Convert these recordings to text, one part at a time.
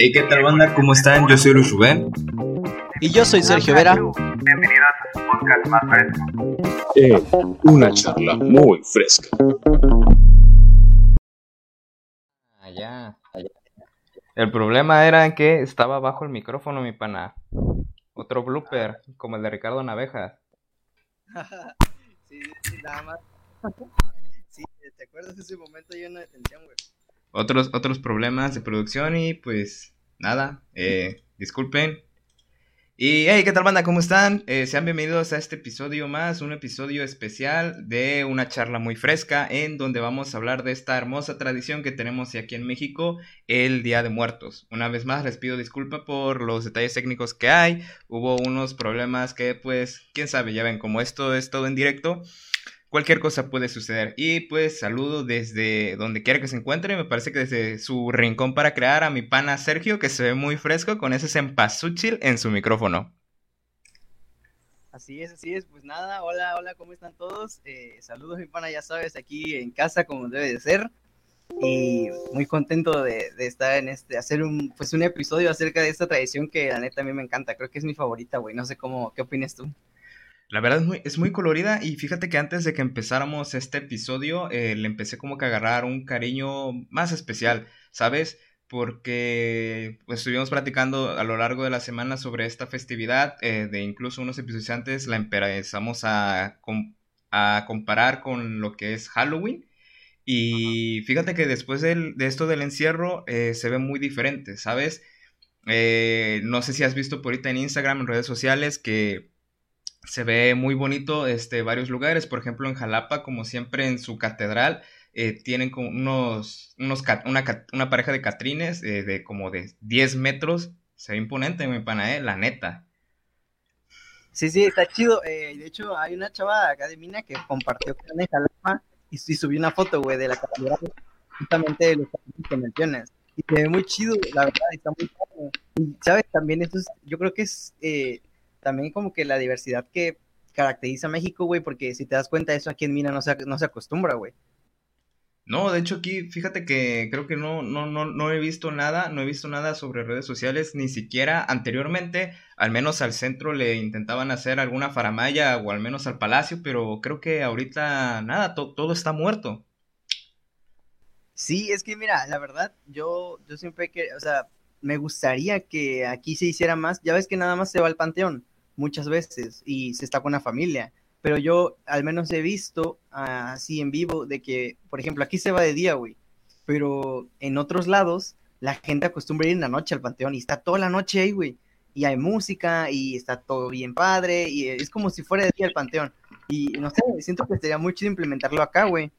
Hey, ¿qué tal banda? ¿Cómo están? Yo soy Luis Rubén. Y yo soy Sergio Vera. Bienvenidos a su podcast más fresco. Eh, una charla muy fresca. Allá, allá. El problema era que estaba bajo el micrófono, mi pana. Otro blooper, como el de Ricardo Navejas. sí, sí, nada más. sí, ¿te acuerdas de ese momento lleno de tensión, güey? Otros, otros problemas de producción y pues nada, eh, disculpen. Y hey, ¿qué tal banda? ¿Cómo están? Eh, sean bienvenidos a este episodio más, un episodio especial de una charla muy fresca en donde vamos a hablar de esta hermosa tradición que tenemos aquí en México, el Día de Muertos. Una vez más les pido disculpa por los detalles técnicos que hay, hubo unos problemas que pues, quién sabe, ya ven, como esto es todo en directo, cualquier cosa puede suceder. Y pues saludo desde donde quiera que se encuentre, me parece que desde su rincón para crear a mi pana Sergio, que se ve muy fresco con ese cempasúchil en su micrófono. Así es, así es. Pues nada, hola, hola, ¿cómo están todos? Eh, saludos, mi pana, ya sabes, aquí en casa como debe de ser. Y muy contento de, estar en este, hacer un, pues un episodio acerca de esta tradición que la neta a mí me encanta. Creo que es mi favorita, güey. No sé cómo, ¿qué opinas tú? La verdad es muy, es muy colorida y fíjate que antes de que empezáramos este episodio eh, le empecé como que a agarrar un cariño más especial, ¿sabes? Porque pues, estuvimos platicando a lo largo de la semana sobre esta festividad, eh, de incluso unos episodios antes la empezamos a, a comparar con lo que es Halloween. Y fíjate que después del, de esto del encierro eh, se ve muy diferente, ¿sabes? No sé si has visto por ahorita en Instagram, en redes sociales, que se ve muy bonito este, varios lugares, por ejemplo en Jalapa, como siempre en su catedral, eh, tienen como unos, unos una, una, pareja de catrines eh, de como de 10 metros, se ve imponente, mi pana, eh, la neta. Sí, sí, está chido, eh, de hecho hay una chava acá de Mina que compartió en Jalapa y, y subió una foto, güey, de la catedral, justamente de los que mencionas, y se ve muy chido, la verdad, está muy padre, y sabes, también eso es, yo creo que es eh, también como que la diversidad que caracteriza a México, güey, porque si te das cuenta, eso aquí en Mina no se, no se acostumbra, güey. No, de hecho aquí, fíjate que creo que no, no, no, no he visto nada, no he visto nada sobre redes sociales, ni siquiera anteriormente, al menos al centro le intentaban hacer alguna faramaya o al menos al palacio, pero creo que ahorita nada, to todo está muerto. Sí, es que mira, la verdad, yo, yo siempre que, o sea, me gustaría que aquí se hiciera más. Ya ves que nada más se va al panteón muchas veces y se está con la familia. Pero yo al menos he visto así en vivo de que, por ejemplo, aquí se va de día, güey. Pero en otros lados la gente acostumbra ir en la noche al panteón y está toda la noche ahí, güey. Y hay música y está todo bien padre y es como si fuera de día el panteón. Y no sé, siento que sería muy chido implementarlo acá, güey.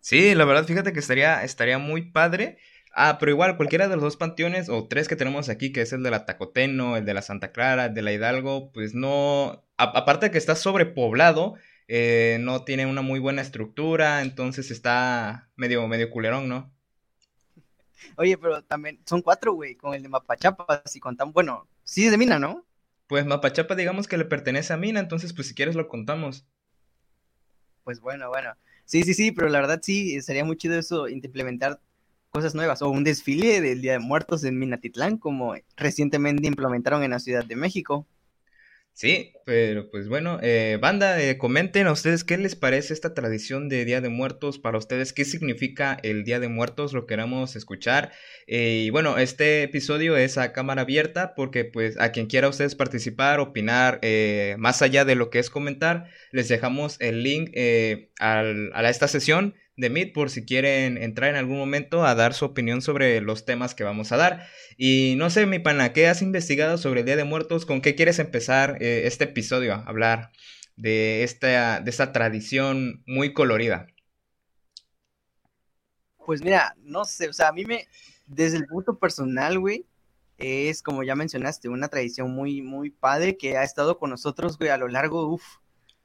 Sí, la verdad, fíjate que estaría, estaría muy padre. Ah, pero igual, cualquiera de los dos panteones o tres que tenemos aquí, que es el de la Tacoteno, el de la Santa Clara, el de la Hidalgo, pues no, a, aparte de que está sobrepoblado, eh, no tiene una muy buena estructura, entonces está medio, medio culerón, ¿no? Oye, pero también son cuatro, güey, con el de Mapachapa, si contan, bueno, sí es de Mina, ¿no? Pues Mapachapa digamos que le pertenece a Mina, entonces pues si quieres lo contamos. Pues bueno, bueno. Sí, sí, sí, pero la verdad sí, sería muy chido eso, implementar cosas nuevas o un desfile del Día de Muertos en Minatitlán como recientemente implementaron en la Ciudad de México. Sí, pero pues bueno, eh, banda, eh, comenten a ustedes qué les parece esta tradición de Día de Muertos para ustedes, qué significa el Día de Muertos, lo queramos escuchar. Eh, y bueno, este episodio es a cámara abierta porque pues a quien quiera ustedes participar, opinar, eh, más allá de lo que es comentar, les dejamos el link al, a esta sesión de Meet por si quieren entrar en algún momento a dar su opinión sobre los temas que vamos a dar. Y no sé, mi pana, ¿qué has investigado sobre el Día de Muertos? ¿Con qué quieres empezar eh, este episodio a hablar de esta, de esta tradición muy colorida? Pues mira, no sé, o sea, a mí me, desde el punto personal, güey, es como ya mencionaste, una tradición muy, muy padre que ha estado con nosotros, güey, a lo largo,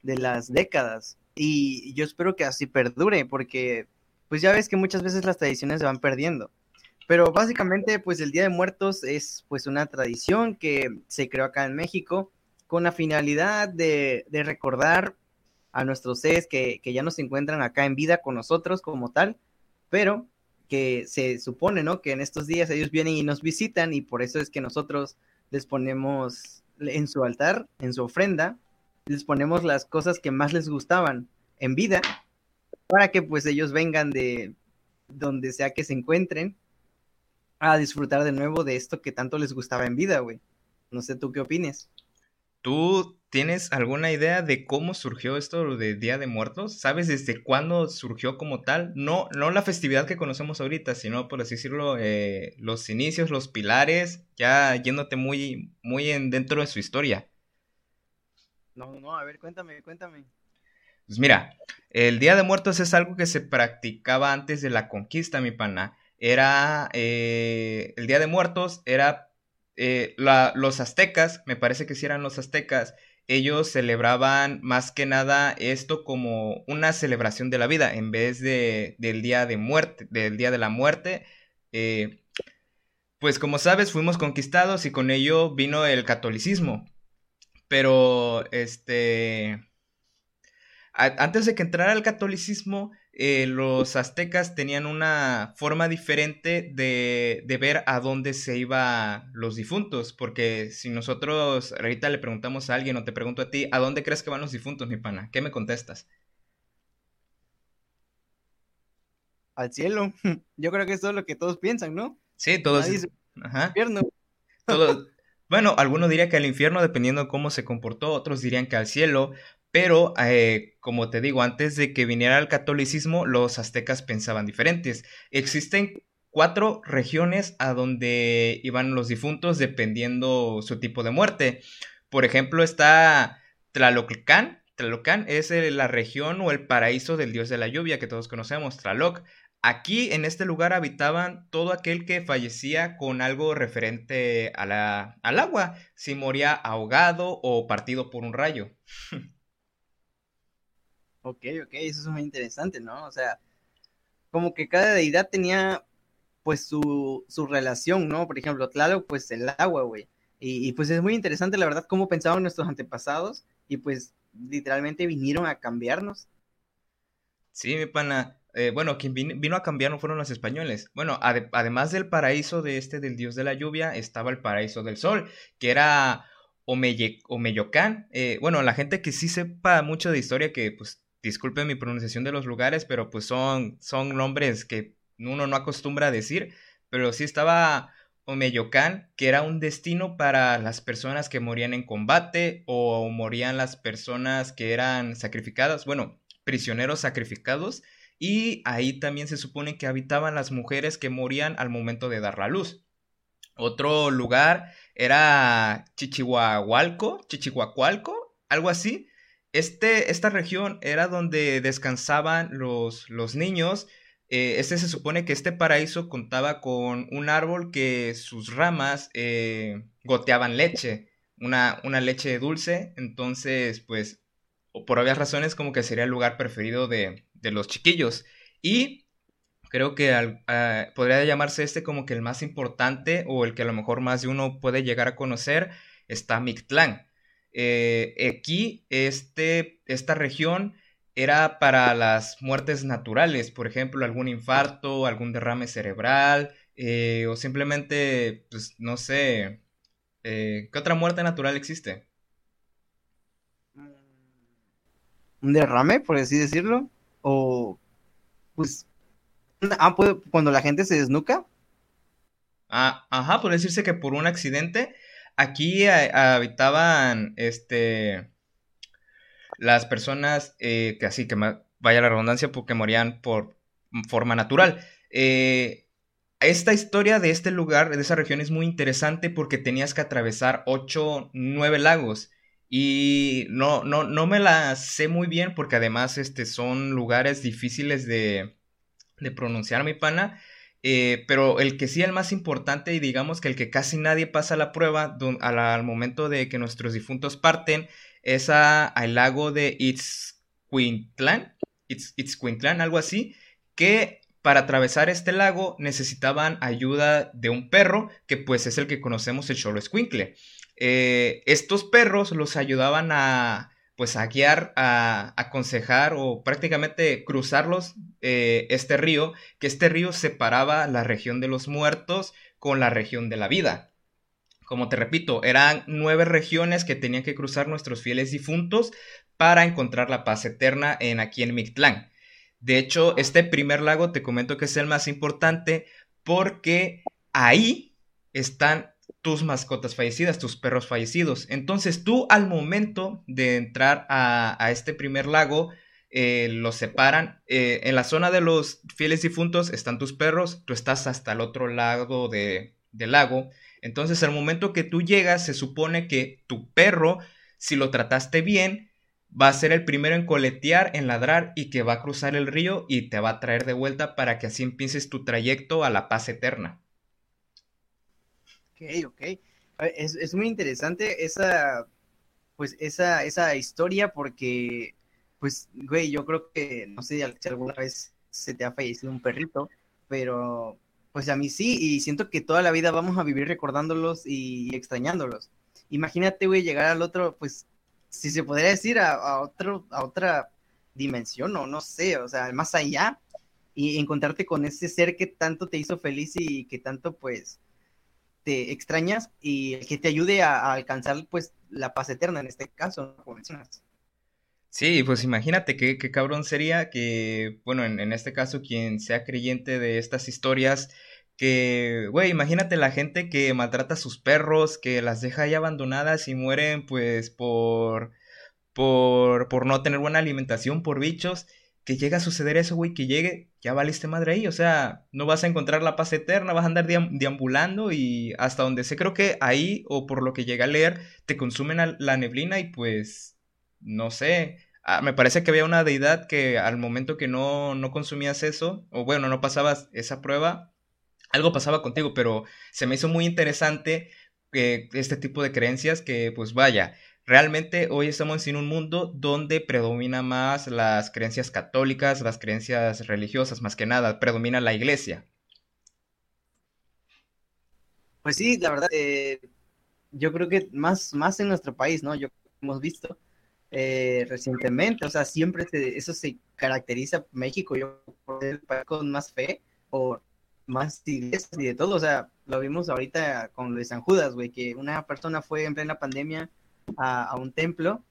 de las décadas y yo espero que así perdure, porque pues ya ves que muchas veces las tradiciones se van perdiendo. Pero básicamente, pues el Día de Muertos es pues una tradición que se creó acá en México con la finalidad de, de recordar a nuestros seres que, que, ya no se encuentran acá en vida con nosotros como tal, pero que se supone, ¿no? Que en estos días ellos vienen y nos visitan y por eso es que nosotros les ponemos en su altar, en su ofrenda, les ponemos las cosas que más les gustaban en vida para que pues ellos vengan de donde sea que se encuentren a disfrutar de nuevo de esto que tanto les gustaba en vida, güey. No sé tú qué opines. ¿Tú tienes alguna idea de cómo surgió esto de Día de Muertos? ¿Sabes desde cuándo surgió como tal? No, no la festividad que conocemos ahorita, sino por así decirlo, eh, los inicios, los pilares, ya yéndote muy, muy en, dentro de su historia. No, no, a ver, cuéntame, cuéntame. Pues mira, el Día de Muertos es algo que se practicaba antes de la conquista, mi pana. Era, eh, el Día de Muertos era eh, los aztecas, me parece que si eran los aztecas, ellos celebraban más que nada esto como una celebración de la vida en vez de, del día de muerte, del día de la muerte. Eh, pues como sabes, fuimos conquistados y con ello vino el catolicismo. Pero, este, antes de que entrara el catolicismo, eh, los aztecas tenían una forma diferente de, de, ver a dónde se iban los difuntos, porque si nosotros ahorita le preguntamos a alguien o te pregunto a ti, ¿a dónde crees que van los difuntos, mi pana? ¿Qué me contestas? Al cielo. Yo creo que eso es lo que todos piensan, ¿no? Sí, todos. Ajá. Infierno. Bueno, algunos dirían que al infierno, dependiendo de cómo se comportó, otros dirían que al cielo, pero, eh, como te digo, antes de que viniera el catolicismo, los aztecas pensaban diferentes. Existen cuatro regiones a donde iban los difuntos dependiendo su tipo de muerte. Por ejemplo, está Tlalocán. Tlalocan es la región o el paraíso del dios de la lluvia que todos conocemos, Tlaloc. Aquí, en este lugar, habitaban todo aquel que fallecía con algo referente a la, al agua, si moría ahogado o partido por un rayo. Ok, ok, eso es muy interesante, ¿no? O sea, como que cada deidad tenía pues su, su relación, ¿no? Por ejemplo, Tlaloc, pues el agua, güey. Y, pues es muy interesante, la verdad, cómo pensaban nuestros antepasados y pues literalmente vinieron a cambiarnos. Sí, mi pana. Eh, bueno, quien vino, a cambiar no fueron los españoles. Bueno, además del paraíso de este del dios de la lluvia, estaba el paraíso del sol, que era Omeyocán. Eh, bueno, la gente que sí sepa mucho de historia, que pues disculpen mi pronunciación de los lugares, pero pues son, son nombres que uno no acostumbra a decir, pero sí estaba Omeyocán, que era un destino para las personas que morían en combate o morían las personas que eran sacrificadas, bueno, prisioneros sacrificados, y ahí también se supone que habitaban las mujeres que morían al momento de dar la luz. Otro lugar era Chichihuahualco, Chichihuacualco, algo así, este, esta región era donde descansaban los, los niños. Eh, este se supone que este paraíso contaba con un árbol que sus ramas eh, goteaban leche, una, una, leche dulce. Entonces, pues, por obvias razones, como que sería el lugar preferido de, de los chiquillos. Y creo que ah, podría llamarse este como que el más importante o el que a lo mejor más de uno puede llegar a conocer, está Mictlán. Eh, aquí, este, esta región era para las muertes naturales, por ejemplo, algún infarto, algún derrame cerebral, eh, o simplemente, pues, no sé, eh, ¿qué otra muerte natural existe? Un derrame, por así decirlo, o, pues, ah, cuando la gente se desnuca. Ah, ajá, puede decirse que por un accidente Aquí habitaban este las personas eh, que así que vaya la redundancia porque morían por forma natural. Eh, esta historia de este lugar, de esa región, es muy interesante porque tenías que atravesar 8, 9 lagos. Y no, no, no me la sé muy bien porque además este, son lugares difíciles de, de pronunciar, mi pana. Eh, pero el que sí, el más importante y digamos que el que casi nadie pasa la prueba al, momento de que nuestros difuntos parten es al lago de Itzcuintlán, Itzcuintlán, algo así, que para atravesar este lago necesitaban ayuda de un perro, que pues es el que conocemos el Cholo Escuincle. Eh, estos perros los ayudaban a, pues a guiar, a aconsejar o prácticamente cruzarlos eh, este río, que este río separaba la región de los muertos con la región de la vida. Como te repito, eran nueve regiones que tenían que cruzar nuestros fieles difuntos para encontrar la paz eterna en aquí en Mictlán. De hecho, este primer lago te comento que es el más importante porque ahí están tus mascotas fallecidas, tus perros fallecidos. Entonces tú al momento de entrar a, este primer lago, eh, los separan. Eh, en la zona de los fieles difuntos están tus perros, tú estás hasta el otro lado de, del lago. Entonces al momento que tú llegas, se supone que tu perro, si lo trataste bien, va a ser el primero en coletear, en ladrar y que va a cruzar el río y te va a traer de vuelta para que así empieces tu trayecto a la paz eterna. Ok, ok. Es, muy interesante esa, pues, esa, esa historia porque, pues, güey, yo creo que, no sé si alguna vez se te ha fallecido un perrito, pero, pues a mí sí, y siento que toda la vida vamos a vivir recordándolos y extrañándolos. Imagínate, güey, llegar al otro, pues, si se podría decir, a, otro, a otra dimensión, o no sé, o sea, más allá, y encontrarte con ese ser que tanto te hizo feliz y que tanto, pues, extrañas y que te ayude a, alcanzar pues la paz eterna en este caso, como. Sí, pues imagínate qué, qué cabrón sería que, bueno, en, en, este caso, quien sea creyente de estas historias, que, güey, imagínate la gente que maltrata a sus perros, que las deja ahí abandonadas y mueren, pues, por, por, por no tener buena alimentación, por bichos, que llega a suceder eso, güey, que llegue, ya valiste madre ahí, o sea, no vas a encontrar la paz eterna, vas a andar deambulando y hasta donde sé, creo que ahí, o por lo que llega a leer, te consumen la neblina y pues, no sé, ah, me parece que había una deidad que al momento que no, no consumías eso, o bueno, no pasabas esa prueba, algo pasaba contigo, pero se me hizo muy interesante que este tipo de creencias que, pues vaya, Realmente hoy estamos en un mundo donde predomina más las creencias católicas, las creencias religiosas, más que nada, predomina la iglesia. Pues sí, la verdad, eh, yo creo que más, más en nuestro país, ¿no? Yo hemos visto eh, recientemente, o sea, siempre eso se caracteriza México, yo por el país con más fe, o más iglesias y de todo, o sea, lo vimos ahorita con de San Judas, güey, que una persona fue en plena pandemia a, un templo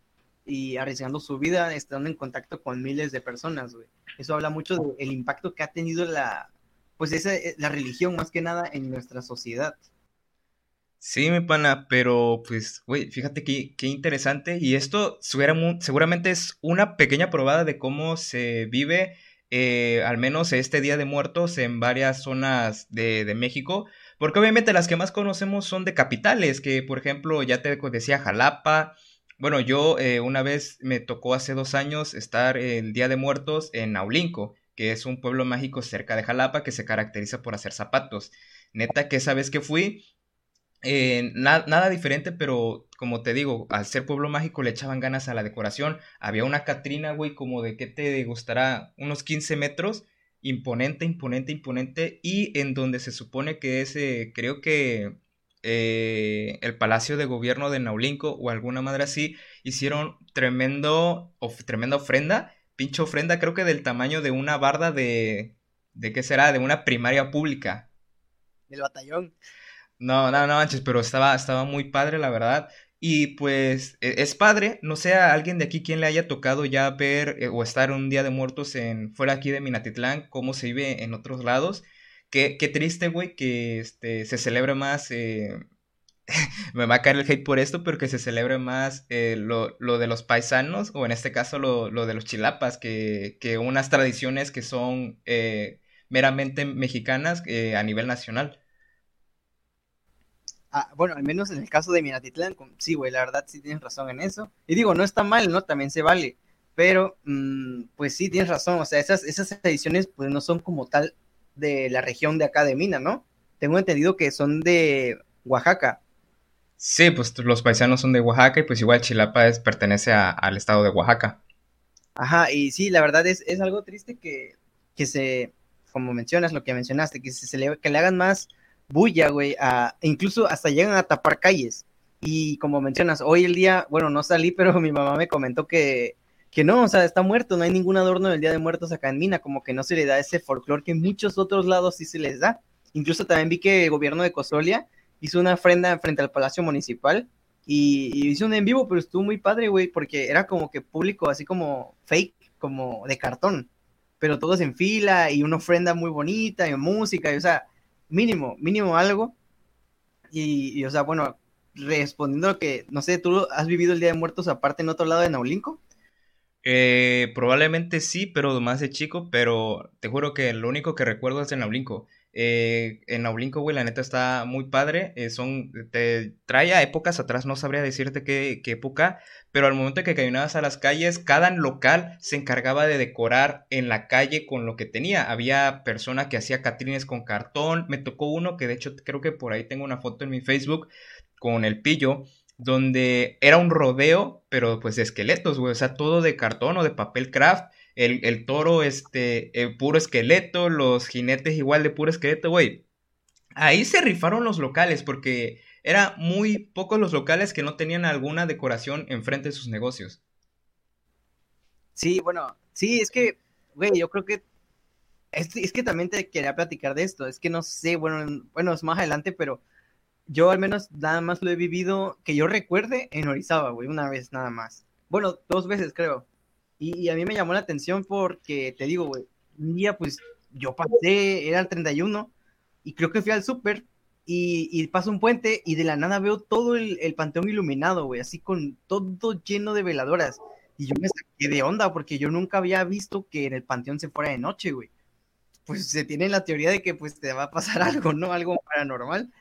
y arriesgando su vida, estando en contacto con miles de personas, güey. Eso habla mucho del impacto que ha tenido la, pues esa, eh, la religión más que nada en nuestra sociedad. Sí, mi pana, pero pues, güey, fíjate qué, qué interesante. Y esto seguramente es una pequeña probada de cómo se vive, eh, al menos este Día de Muertos, en varias zonas de, de México. Porque obviamente las que más conocemos son de capitales, que por ejemplo ya te decía Jalapa. Bueno, yo eh, una vez me tocó hace dos años estar el Día de Muertos en Naulinco, que es un pueblo mágico cerca de Jalapa que se caracteriza por hacer zapatos. Neta que esa vez que fui, eh, nada diferente, pero como te digo, al ser pueblo mágico le echaban ganas a la decoración. Había una Catrina, güey, como de que te gustará unos 15 metros imponente, imponente, imponente, y en donde se supone que es, eh, creo que eh, el Palacio de Gobierno de Naulinco o alguna madre así, hicieron tremendo, tremenda ofrenda, pinche ofrenda, creo que del tamaño de una barda de, ¿de qué será? De una primaria pública. Del batallón. No, no, no manches, pero estaba, estaba muy padre, la verdad. Y pues e, es padre, no sé a alguien de aquí quien le haya tocado ya ver eh, o estar un día de muertos en fuera aquí de Minatitlán, cómo se vive en otros lados. Qué, qué triste, güey, que este, se celebre más, eh, me va a caer el hate por esto, pero que se celebre más eh, lo, lo, de los paisanos, o en este caso lo, lo de los chilapas, que, que, unas tradiciones que son meramente mexicanas a nivel nacional. Ah, bueno, al menos en el caso de Minatitlán, sí, güey, la verdad sí tienes razón en eso. Y digo, no está mal, ¿no? También se vale. Pero, mm, pues sí, tienes razón. O sea, esas, esas ediciones, pues no son como tal de la región de acá de Mina, ¿no? Tengo entendido que son de Oaxaca. Sí, pues los paisanos son de Oaxaca y pues igual Chilapa es, pertenece al estado de Oaxaca. Ajá, y sí, la verdad es, es algo triste que, que se, como mencionas, lo que mencionaste, que, se le, que le hagan más bulla, güey, incluso hasta llegan a tapar calles. Y como mencionas, hoy el día, bueno, no salí, pero mi mamá me comentó que, que no, o sea, está muerto, no hay ningún adorno del Día de Muertos acá en Mina, como que no se le da ese folclore que en muchos otros lados sí se les da. Incluso también vi que el gobierno de Cosolia hizo una ofrenda frente al Palacio Municipal y, y hizo un en vivo, pero estuvo muy padre, güey, porque era como que público, así como fake, como de cartón, pero todos en fila y una ofrenda muy bonita y música, y, o sea, mínimo, mínimo algo. Y, o sea, bueno, respondiendo a que, no sé, ¿tú has vivido el Día de Muertos aparte en otro lado de Naulinco? Eh, probablemente sí, pero más de chico, pero te juro que lo único que recuerdo es en Naulinco. Eh, en Naulinco, güey, la neta está muy padre. Eh, son, te trae a épocas atrás, no sabría decirte qué, qué, época, pero al momento que caminabas a las calles, cada local se encargaba de decorar en la calle con lo que tenía. Había persona que hacía catrines con cartón. Me tocó uno que de hecho creo que por ahí tengo una foto en mi Facebook con el pillo donde era un rodeo, pero pues de esqueletos, güey, o sea, todo de cartón o de papel craft, el, el toro, este, el puro esqueleto, los jinetes igual de puro esqueleto, güey. Ahí se rifaron los locales, porque era muy pocos los locales que no tenían alguna decoración enfrente de sus negocios. Sí, bueno, sí, es que, güey, yo creo que es, es, que también te quería platicar de esto. Es que no sé, bueno, bueno, es más adelante, pero yo al menos nada más lo he vivido que yo recuerde en Orizaba, güey, una vez nada más. Bueno, dos veces creo. Y, a mí me llamó la atención porque, te digo, güey, un día pues yo pasé, era el 31, y creo que fui al súper y, y paso un puente y de la nada veo todo el, el panteón iluminado, güey, así con todo lleno de veladoras. Y yo me saqué de onda porque yo nunca había visto que en el panteón se fuera de noche, güey. Pues se tiene la teoría de que pues te va a pasar algo, ¿no? Algo paranormal.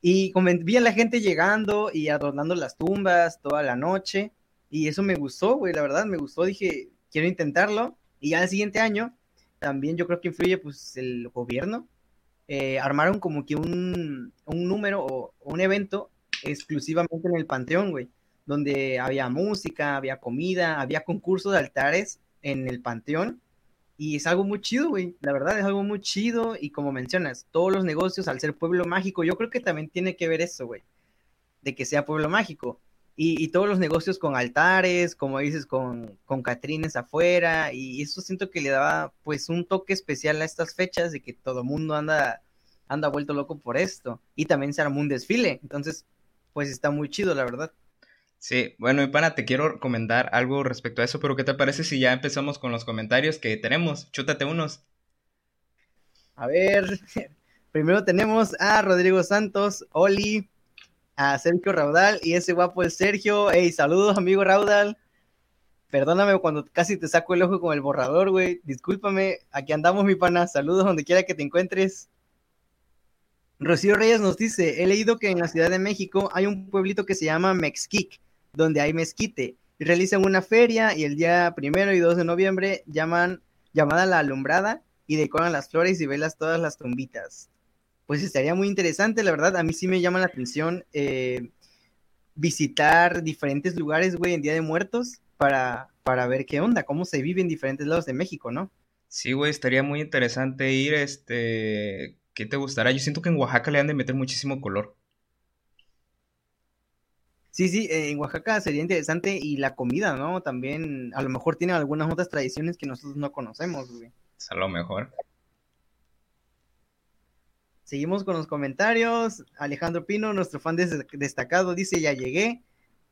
Y vi a la gente llegando y adornando las tumbas toda la noche. Y eso me gustó, güey, la verdad, me gustó. Dije, quiero intentarlo. Y ya el siguiente año, también yo creo que influye, pues, el gobierno. Eh, armaron como que un, un número o un evento exclusivamente en el Panteón, güey. Donde había música, había comida, había concursos de altares en el Panteón y es algo muy chido, güey. La verdad es algo muy chido. Y como mencionas, todos los negocios, al ser pueblo mágico, yo creo que también tiene que ver eso, güey. De que sea pueblo mágico. Y, y, todos los negocios con altares, como dices, con, con catrines afuera. Y eso siento que le daba, pues, un toque especial a estas fechas de que todo mundo anda, anda vuelto loco por esto. Y también se armó un desfile. Entonces, pues está muy chido, la verdad. Sí, bueno, mi pana, te quiero comentar algo respecto a eso, pero ¿qué te parece si ya empezamos con los comentarios que tenemos? Chútate unos. A ver, primero tenemos a Rodrigo Santos, Oli, a Sergio Raudal y ese guapo el Sergio. Hey, saludos, amigo Raudal. Perdóname cuando casi te saco el ojo con el borrador, güey. Discúlpame, aquí andamos, mi pana. Saludos donde quiera que te encuentres. Rocío Reyes nos dice, he leído que en la Ciudad de México hay un pueblito que se llama Mexquic donde hay mezquite. Y realizan una feria y el día primero y 2 de noviembre llaman llamada la alumbrada y decoran las flores y velas todas las tumbitas. Pues estaría muy interesante, la verdad. A mí sí me llama la atención eh, visitar diferentes lugares, güey, en Día de Muertos para, para ver qué onda, cómo se vive en diferentes lados de México, ¿no? Sí, güey, estaría muy interesante ir, este, ¿qué te gustará? Yo siento que en Oaxaca le han de meter muchísimo color. Sí, sí, eh, en Oaxaca sería interesante y la comida, ¿no? También a lo mejor tienen algunas otras tradiciones que nosotros no conocemos, güey. Es a lo mejor. Seguimos con los comentarios. Alejandro Pino, nuestro fan des destacado, dice, ya llegué.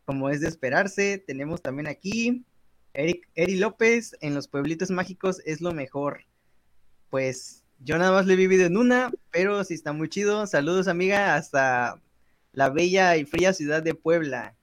Como es de esperarse, tenemos también aquí Eric, Eri López, en los pueblitos mágicos es lo mejor. Pues yo nada más lo he vivido en una, pero sí está muy chido. Saludos amiga, hasta la bella y fría ciudad de Puebla.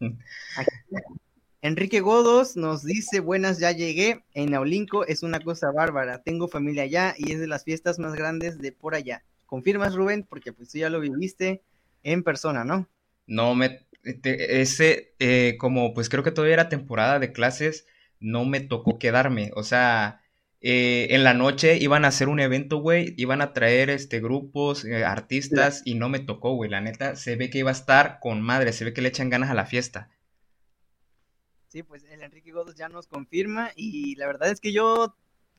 Enrique Godos nos dice, buenas, ya llegué. En Naulinco es una cosa bárbara. Tengo familia allá y es de las fiestas más grandes de por allá. ¿Confirmas, Rubén? Porque pues tú ya lo viviste en persona, ¿no? No, me, ese, eh, como pues creo que todavía era temporada de clases, no me tocó quedarme. O sea, eh, en la noche iban a hacer un evento, güey, iban a traer este grupos, eh, artistas, y no me tocó, güey. La neta, se ve que iba a estar con madre, se ve que le echan ganas a la fiesta. Sí, pues el Enrique Godos ya nos confirma, y la verdad es que yo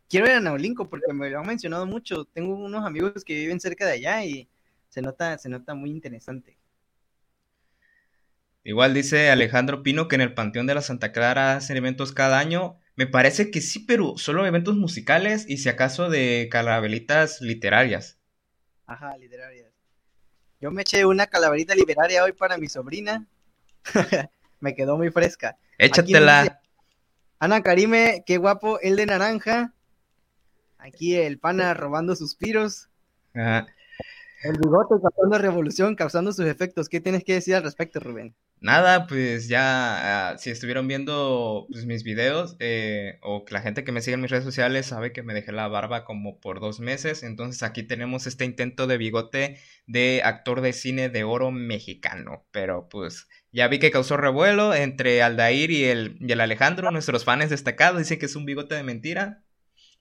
quiero ir a Naulinco porque me lo han mencionado mucho. Tengo unos amigos que viven cerca de allá y se nota, se nota muy interesante. Igual dice Alejandro Pino que en el Panteón de la Santa Clara hacen eventos cada año. Me parece que sí, pero solo eventos musicales y si acaso de calaveritas literarias. Ajá, literarias. Yo me eché una calaverita literaria hoy para mi sobrina. me quedó muy fresca. Échatela. Ana Karime, qué guapo, el de naranja. Aquí el pana robando suspiros. Ajá. El bigote causando revolución, causando sus efectos. ¿Qué tienes que decir al respecto, Rubén? Nada, pues ya, ah, si estuvieron viendo pues, mis videos, eh, o que la gente que me sigue en mis redes sociales sabe que me dejé la barba como por dos meses, entonces aquí tenemos este intento de bigote de actor de cine de oro mexicano, pero pues ya vi que causó revuelo entre Aldair y el, y el Alejandro, nuestros fans destacados, dicen que es un bigote de mentira,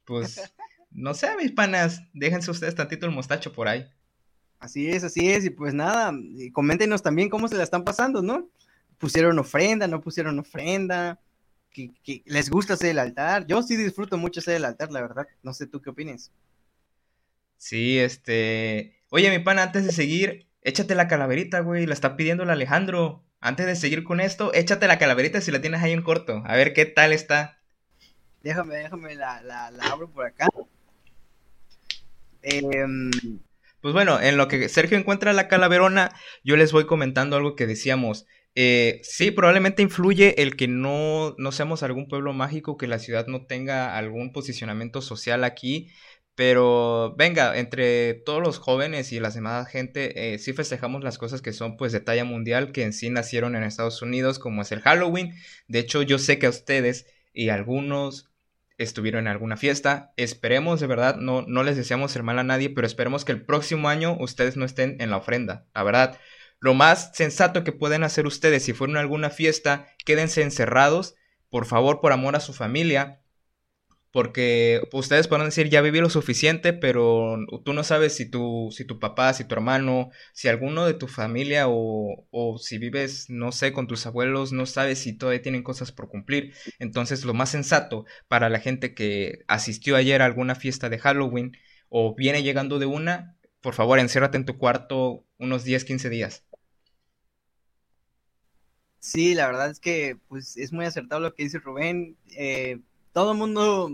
pues no sé, mis panas, déjense ustedes tantito el mostacho por ahí. Así es, así es, y pues nada, coméntenos también cómo se la están pasando, ¿no? ¿Pusieron ofrenda, no pusieron ofrenda? ¿Que, les gusta hacer el altar? Yo sí disfruto mucho hacer el altar, la verdad. No sé tú qué opinas. Sí, este... Oye, mi pana, antes de seguir, échate la calaverita, güey, la está pidiendo el Alejandro. Antes de seguir con esto, échate la calaverita si la tienes ahí en corto. A ver qué tal está. Déjame, déjame, la, la, la abro por acá. Eh, pues bueno, en lo que Sergio encuentra la calaverona, yo les voy comentando algo que decíamos. Eh, sí, probablemente influye el que no, no seamos algún pueblo mágico, que la ciudad no tenga algún posicionamiento social aquí. Pero venga, entre todos los jóvenes y la demás gente, eh, sí festejamos las cosas que son pues de talla mundial, que en sí nacieron en Estados Unidos, como es el Halloween. De hecho, yo sé que a ustedes y algunos estuvieron en alguna fiesta. Esperemos, de verdad, no, no les deseamos ser mal a nadie, pero esperemos que el próximo año ustedes no estén en la ofrenda. La verdad, lo más sensato que pueden hacer ustedes si fueron a alguna fiesta, quédense encerrados, por favor, por amor a su familia, porque ustedes pueden decir, ya viví lo suficiente, pero tú no sabes si tu, si tu papá, si tu hermano, si alguno de tu familia o, o si vives, no sé, con tus abuelos, no sabes si todavía tienen cosas por cumplir. Entonces, lo más sensato para la gente que asistió ayer a alguna fiesta de Halloween o viene llegando de una, por favor, enciérrate en tu cuarto unos 10, 15 días. Sí, la verdad es que pues es muy acertado lo que dice Rubén. Eh, todo el mundo,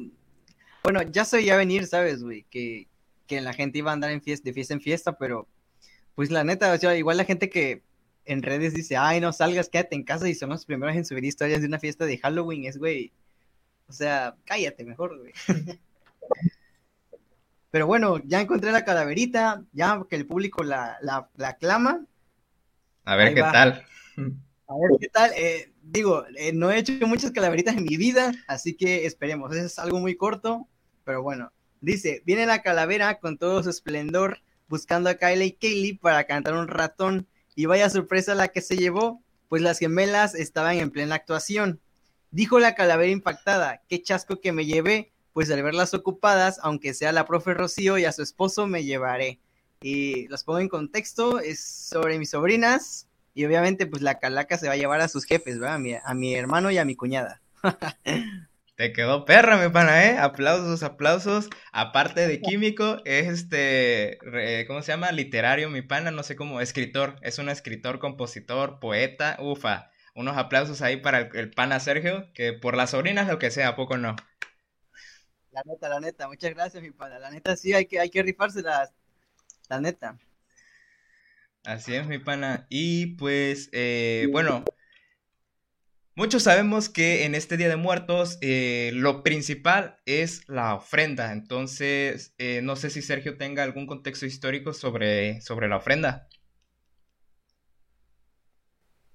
bueno, ya se veía venir, ¿sabes, güey? Que, que la gente iba a andar en fiesta, de fiesta en fiesta, pero pues la neta, o sea, igual la gente que en redes dice, ay, no salgas, quédate en casa y son los primeros en subir historias de una fiesta de Halloween, es, güey, o sea, cállate mejor, güey. Pero bueno, ya encontré la calaverita, ya que el público la, la, la aclama. A ver qué tal. A ver qué tal. Eh, digo, eh, no he hecho muchas calaveritas en mi vida, así que esperemos. Es algo muy corto, pero bueno. Dice, viene la calavera con todo su esplendor, buscando a Kylie y Kaylee para cantar un ratón. Y vaya sorpresa la que se llevó, pues las gemelas estaban en plena actuación. Dijo la calavera impactada, qué chasco que me llevé, pues al verlas ocupadas, aunque sea la profe Rocío y a su esposo, me llevaré. Y los pongo en contexto, es sobre mis sobrinas, y obviamente, pues la calaca se va a llevar a sus jefes, ¿verdad? A mi, hermano y a mi cuñada. Te quedó perra, mi pana, ¿eh? Aplausos, aplausos. Aparte de químico, es este, ¿cómo se llama? Literario, mi pana, no sé cómo, escritor. Es un escritor, compositor, poeta, ufa. Unos aplausos ahí para el, el pana Sergio, que por las sobrinas lo que sea, ¿a poco no? La neta, la neta, muchas gracias, mi pana. La neta, sí, hay que, hay que rifárselas. La neta. Así es, mi pana. Y pues, eh, bueno, muchos sabemos que en este Día de Muertos eh, lo principal es la ofrenda. Entonces, eh, no sé si Sergio tenga algún contexto histórico sobre, sobre la ofrenda.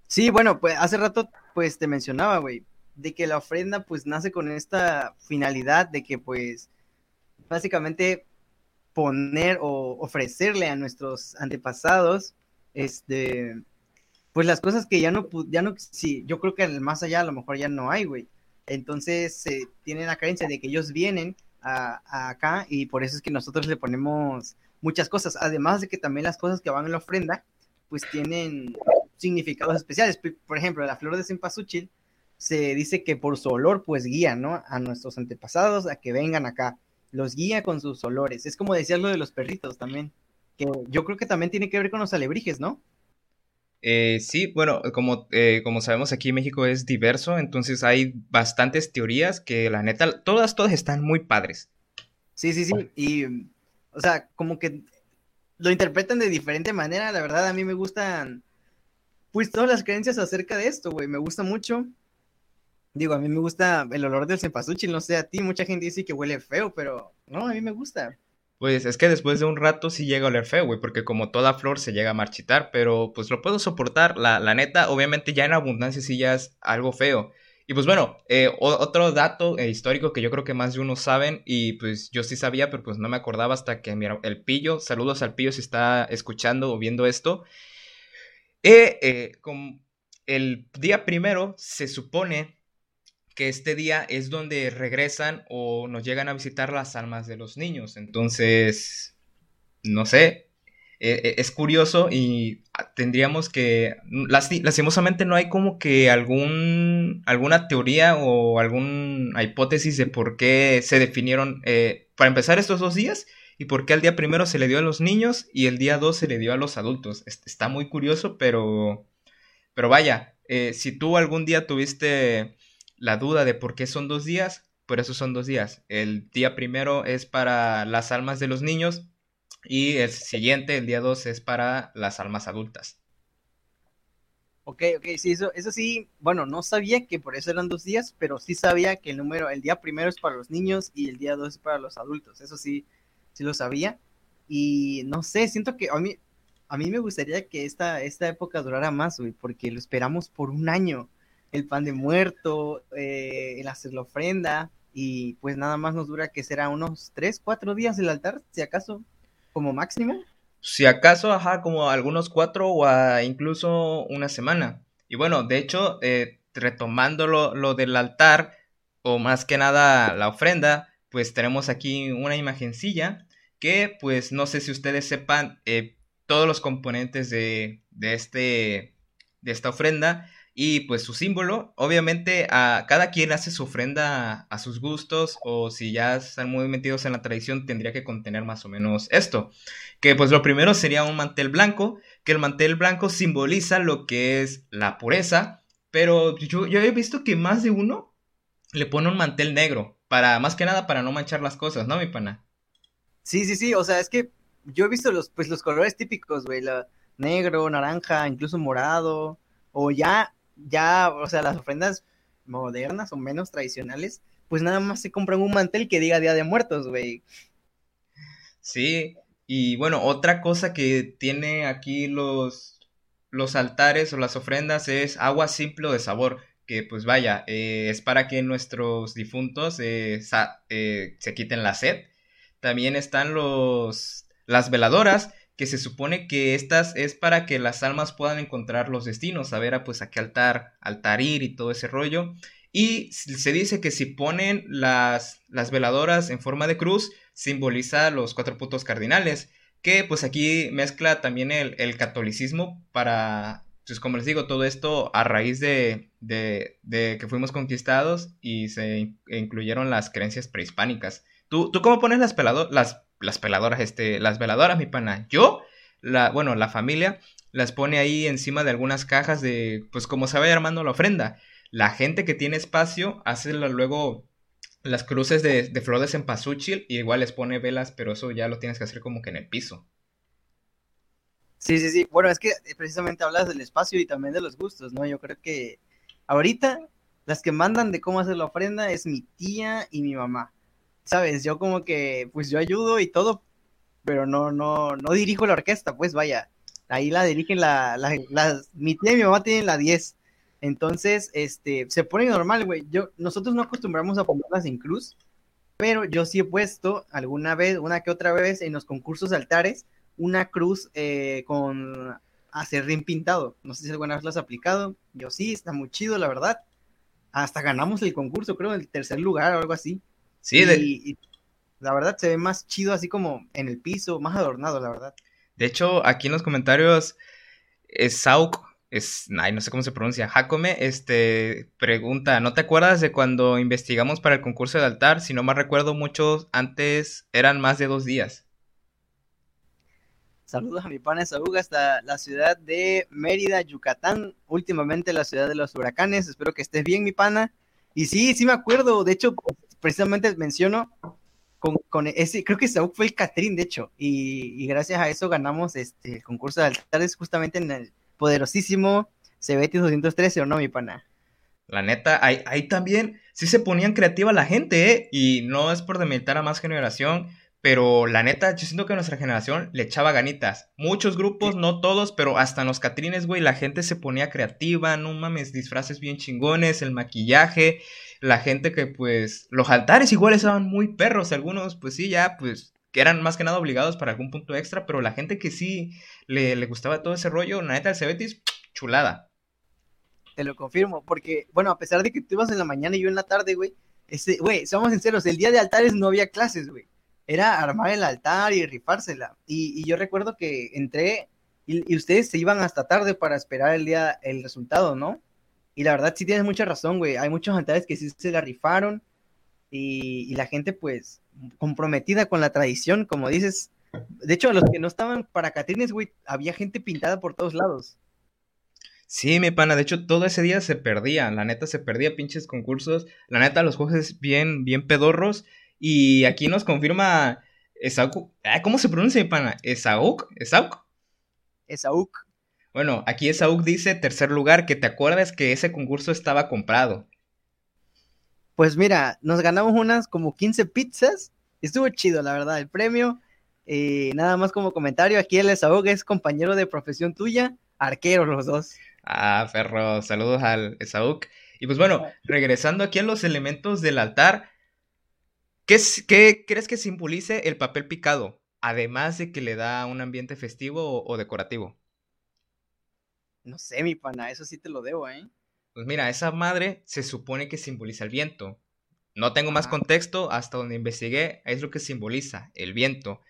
Sí, bueno, pues hace rato pues te mencionaba, güey, de que la ofrenda pues nace con esta finalidad de que pues básicamente poner o ofrecerle a nuestros antepasados este, pues las cosas que ya no, ya no, sí, yo creo que más allá a lo mejor ya no hay, güey. Entonces se tiene la creencia de que ellos vienen a, acá y por eso es que nosotros le ponemos muchas cosas, además de que también las cosas que van en la ofrenda, pues tienen significados especiales. Por ejemplo, la flor de cempasúchil se dice que por su olor, pues guía, ¿no? A nuestros antepasados a que vengan acá. Los guía con sus olores. Es como decía lo de los perritos también que yo creo que también tiene que ver con los alebrijes, ¿no? Eh, sí, bueno, como, eh, como sabemos aquí en México es diverso, entonces hay bastantes teorías que la neta, todas, todas están muy padres. Sí, sí, sí. Y, o sea, como que lo interpretan de diferente manera. La verdad, a mí me gustan, pues, todas las creencias acerca de esto, güey. Me gusta mucho. Digo, a mí me gusta el olor del cempasúchil, no sé a ti. Mucha gente dice que huele feo, pero no, a mí me gusta. Pues es que después de un rato sí llega a oler feo, güey, porque como toda flor se llega a marchitar, pero pues lo puedo soportar, la, la neta, obviamente ya en abundancia sí ya es algo feo. Y pues bueno, eh, otro dato eh, histórico que yo creo que más de uno saben, y pues yo sí sabía, pero pues no me acordaba hasta que mira, el pillo, saludos al pillo si está escuchando o viendo esto. Eh, el día primero se supone que este día es donde regresan o nos llegan a visitar las almas de los niños. Entonces, no sé, e, e, es curioso y tendríamos que, lastimosamente no hay como que algún, alguna teoría o alguna hipótesis de por qué se definieron, eh, para empezar estos dos días, y por qué al día primero se le dio a los niños y el día dos se le dio a los adultos. Está muy curioso, pero, pero vaya, eh, si tú algún día tuviste la duda de por qué son dos días, por eso son dos días. El día primero es para las almas de los niños y el siguiente, el día dos, es para las almas adultas. Ok, ok, sí, eso, eso sí, bueno, no sabía que por eso eran dos días, pero sí sabía que el número, el día primero es para los niños y el día dos es para los adultos, eso sí, sí lo sabía. Y no sé, siento que a mí, a mí me gustaría que esta, esta época durara más, güey, porque lo esperamos por un año el pan de muerto, eh, el hacer la ofrenda, y pues nada más nos dura que será unos tres, cuatro días el altar, si acaso, como máximo. Si acaso, ajá, como algunos cuatro o incluso una semana. Y bueno, de hecho, eh, retomando lo, del altar, o más que nada la ofrenda, pues tenemos aquí una imagencilla que pues no sé si ustedes sepan eh, todos los componentes de, de, este, de esta ofrenda y pues su símbolo, obviamente a cada quien hace su ofrenda a, sus gustos o si ya están muy metidos en la tradición tendría que contener más o menos esto. Que pues lo primero sería un mantel blanco, que el mantel blanco simboliza lo que es la pureza, pero yo, he visto que más de uno le pone un mantel negro, para más que nada para no manchar las cosas, ¿no, mi pana? Sí, sí, sí, o sea, es que yo he visto los, pues, los colores típicos, güey, negro, naranja, incluso morado, o ya ya, o sea, las ofrendas modernas o menos tradicionales, pues nada más se compran un mantel que diga Día de Muertos, güey. Sí, y bueno, otra cosa que tiene aquí los, los altares o las ofrendas es agua simple de sabor, que pues vaya, eh, es para que nuestros difuntos eh, eh, se quiten la sed. También están los, las veladoras, que se supone que estas es para que las almas puedan encontrar los destinos, saber a pues a qué altar, altar ir y todo ese rollo. Y se dice que si ponen las, las veladoras en forma de cruz, simboliza los cuatro puntos cardinales, que pues aquí mezcla también el, el catolicismo para, pues como les digo, todo esto a raíz de, de, de que fuimos conquistados y se incluyeron las creencias prehispánicas. ¿Tú, tú cómo pones las, las las peladoras, este, las veladoras, mi pana. Yo, la, bueno, la familia las pone ahí encima de algunas cajas de, pues como se vaya armando la ofrenda. La gente que tiene espacio hace luego las cruces de, de flores en pasúchil y igual les pone velas, pero eso ya lo tienes que hacer como que en el piso. Sí, sí, sí. Bueno, es que precisamente hablas del espacio y también de los gustos, ¿no? Yo creo que ahorita las que mandan de cómo hacer la ofrenda es mi tía y mi mamá. ¿Sabes? Yo como que, pues yo ayudo y todo, pero no, no, no dirijo la orquesta, pues vaya, ahí la dirigen la, la, mi tía y mi mamá tienen la 10, entonces, este, se pone normal, güey, yo, nosotros no acostumbramos a ponerlas en cruz, pero yo sí he puesto alguna vez, una que otra vez en los concursos altares, una cruz eh, con acerrín pintado, no sé si alguna vez lo has aplicado, yo sí, está muy chido, la verdad, hasta ganamos el concurso, creo, el tercer lugar o algo así. Sí, de... la verdad se ve más chido así como en el piso, más adornado, la verdad. De hecho, aquí en los comentarios, Sauk, es, ay, no sé cómo se pronuncia, Jacome, este, pregunta, ¿no te acuerdas de cuando investigamos para el concurso de altar? Si no me recuerdo mucho, antes eran más de dos días. Saludos a mi pana Saúl hasta la ciudad de Mérida, Yucatán, últimamente la ciudad de los huracanes. Espero que estés bien, mi pana. Y sí, sí me acuerdo, de hecho, precisamente menciono con, con ese, creo que Saúl fue el Catrín, de hecho, y, y, gracias a eso ganamos este el concurso de altares justamente en el poderosísimo Cebetis 213, ¿o no, mi pana? La neta, ahí, ahí también sí se ponían creativa la gente, ¿eh? Y no es por demeritar a más generación, pero la neta, yo siento que nuestra generación le echaba ganitas. Muchos grupos, no todos, pero hasta en los catrines, güey, la gente se ponía creativa, no mames, disfraces bien chingones, el maquillaje, la gente que pues, los altares igual estaban muy perros, algunos pues sí, ya pues, que eran más que nada obligados para algún punto extra, pero la gente que sí le, le gustaba todo ese rollo, la neta, el Cebetis, chulada. Te lo confirmo, porque, bueno, a pesar de que tú ibas en la mañana y yo en la tarde, güey, ese, güey, somos sinceros, el día de altares no había clases, güey era armar el altar y rifársela. Y, y yo recuerdo que entré y, ustedes se iban hasta tarde para esperar el día, el resultado, ¿no? Y la verdad sí tienes mucha razón, güey. Hay muchos altares que sí se la rifaron y, y, la gente pues comprometida con la tradición, como dices. De hecho, a los que no estaban para Catrines, güey, había gente pintada por todos lados. Sí, mi pana, de hecho todo ese día se perdía, la neta se perdía pinches concursos, la neta los jueces bien, bien pedorros, y aquí nos confirma Esauk. Ah, ¿Cómo se pronuncia, mi pana? ¿Esauk? ¿Esauk? Esauk. Bueno, aquí Esauk dice, tercer lugar, que te acuerdas que ese concurso estaba comprado. Pues mira, nos ganamos unas como 15 pizzas. Estuvo chido, la verdad, el premio. Eh, nada más como comentario, aquí el Esauk es compañero de profesión tuya, arquero los dos. Ah, perro, saludos al Esauk. Y pues bueno, regresando aquí a los elementos del altar, ¿Qué, ¿Qué, crees que simbolice el papel picado? Además de que le da un ambiente festivo o, o, decorativo. No sé, mi pana, eso sí te lo debo, ¿eh? Pues mira, esa madre se supone que simboliza el viento. No tengo más contexto, hasta donde investigué, es lo que simboliza, el viento.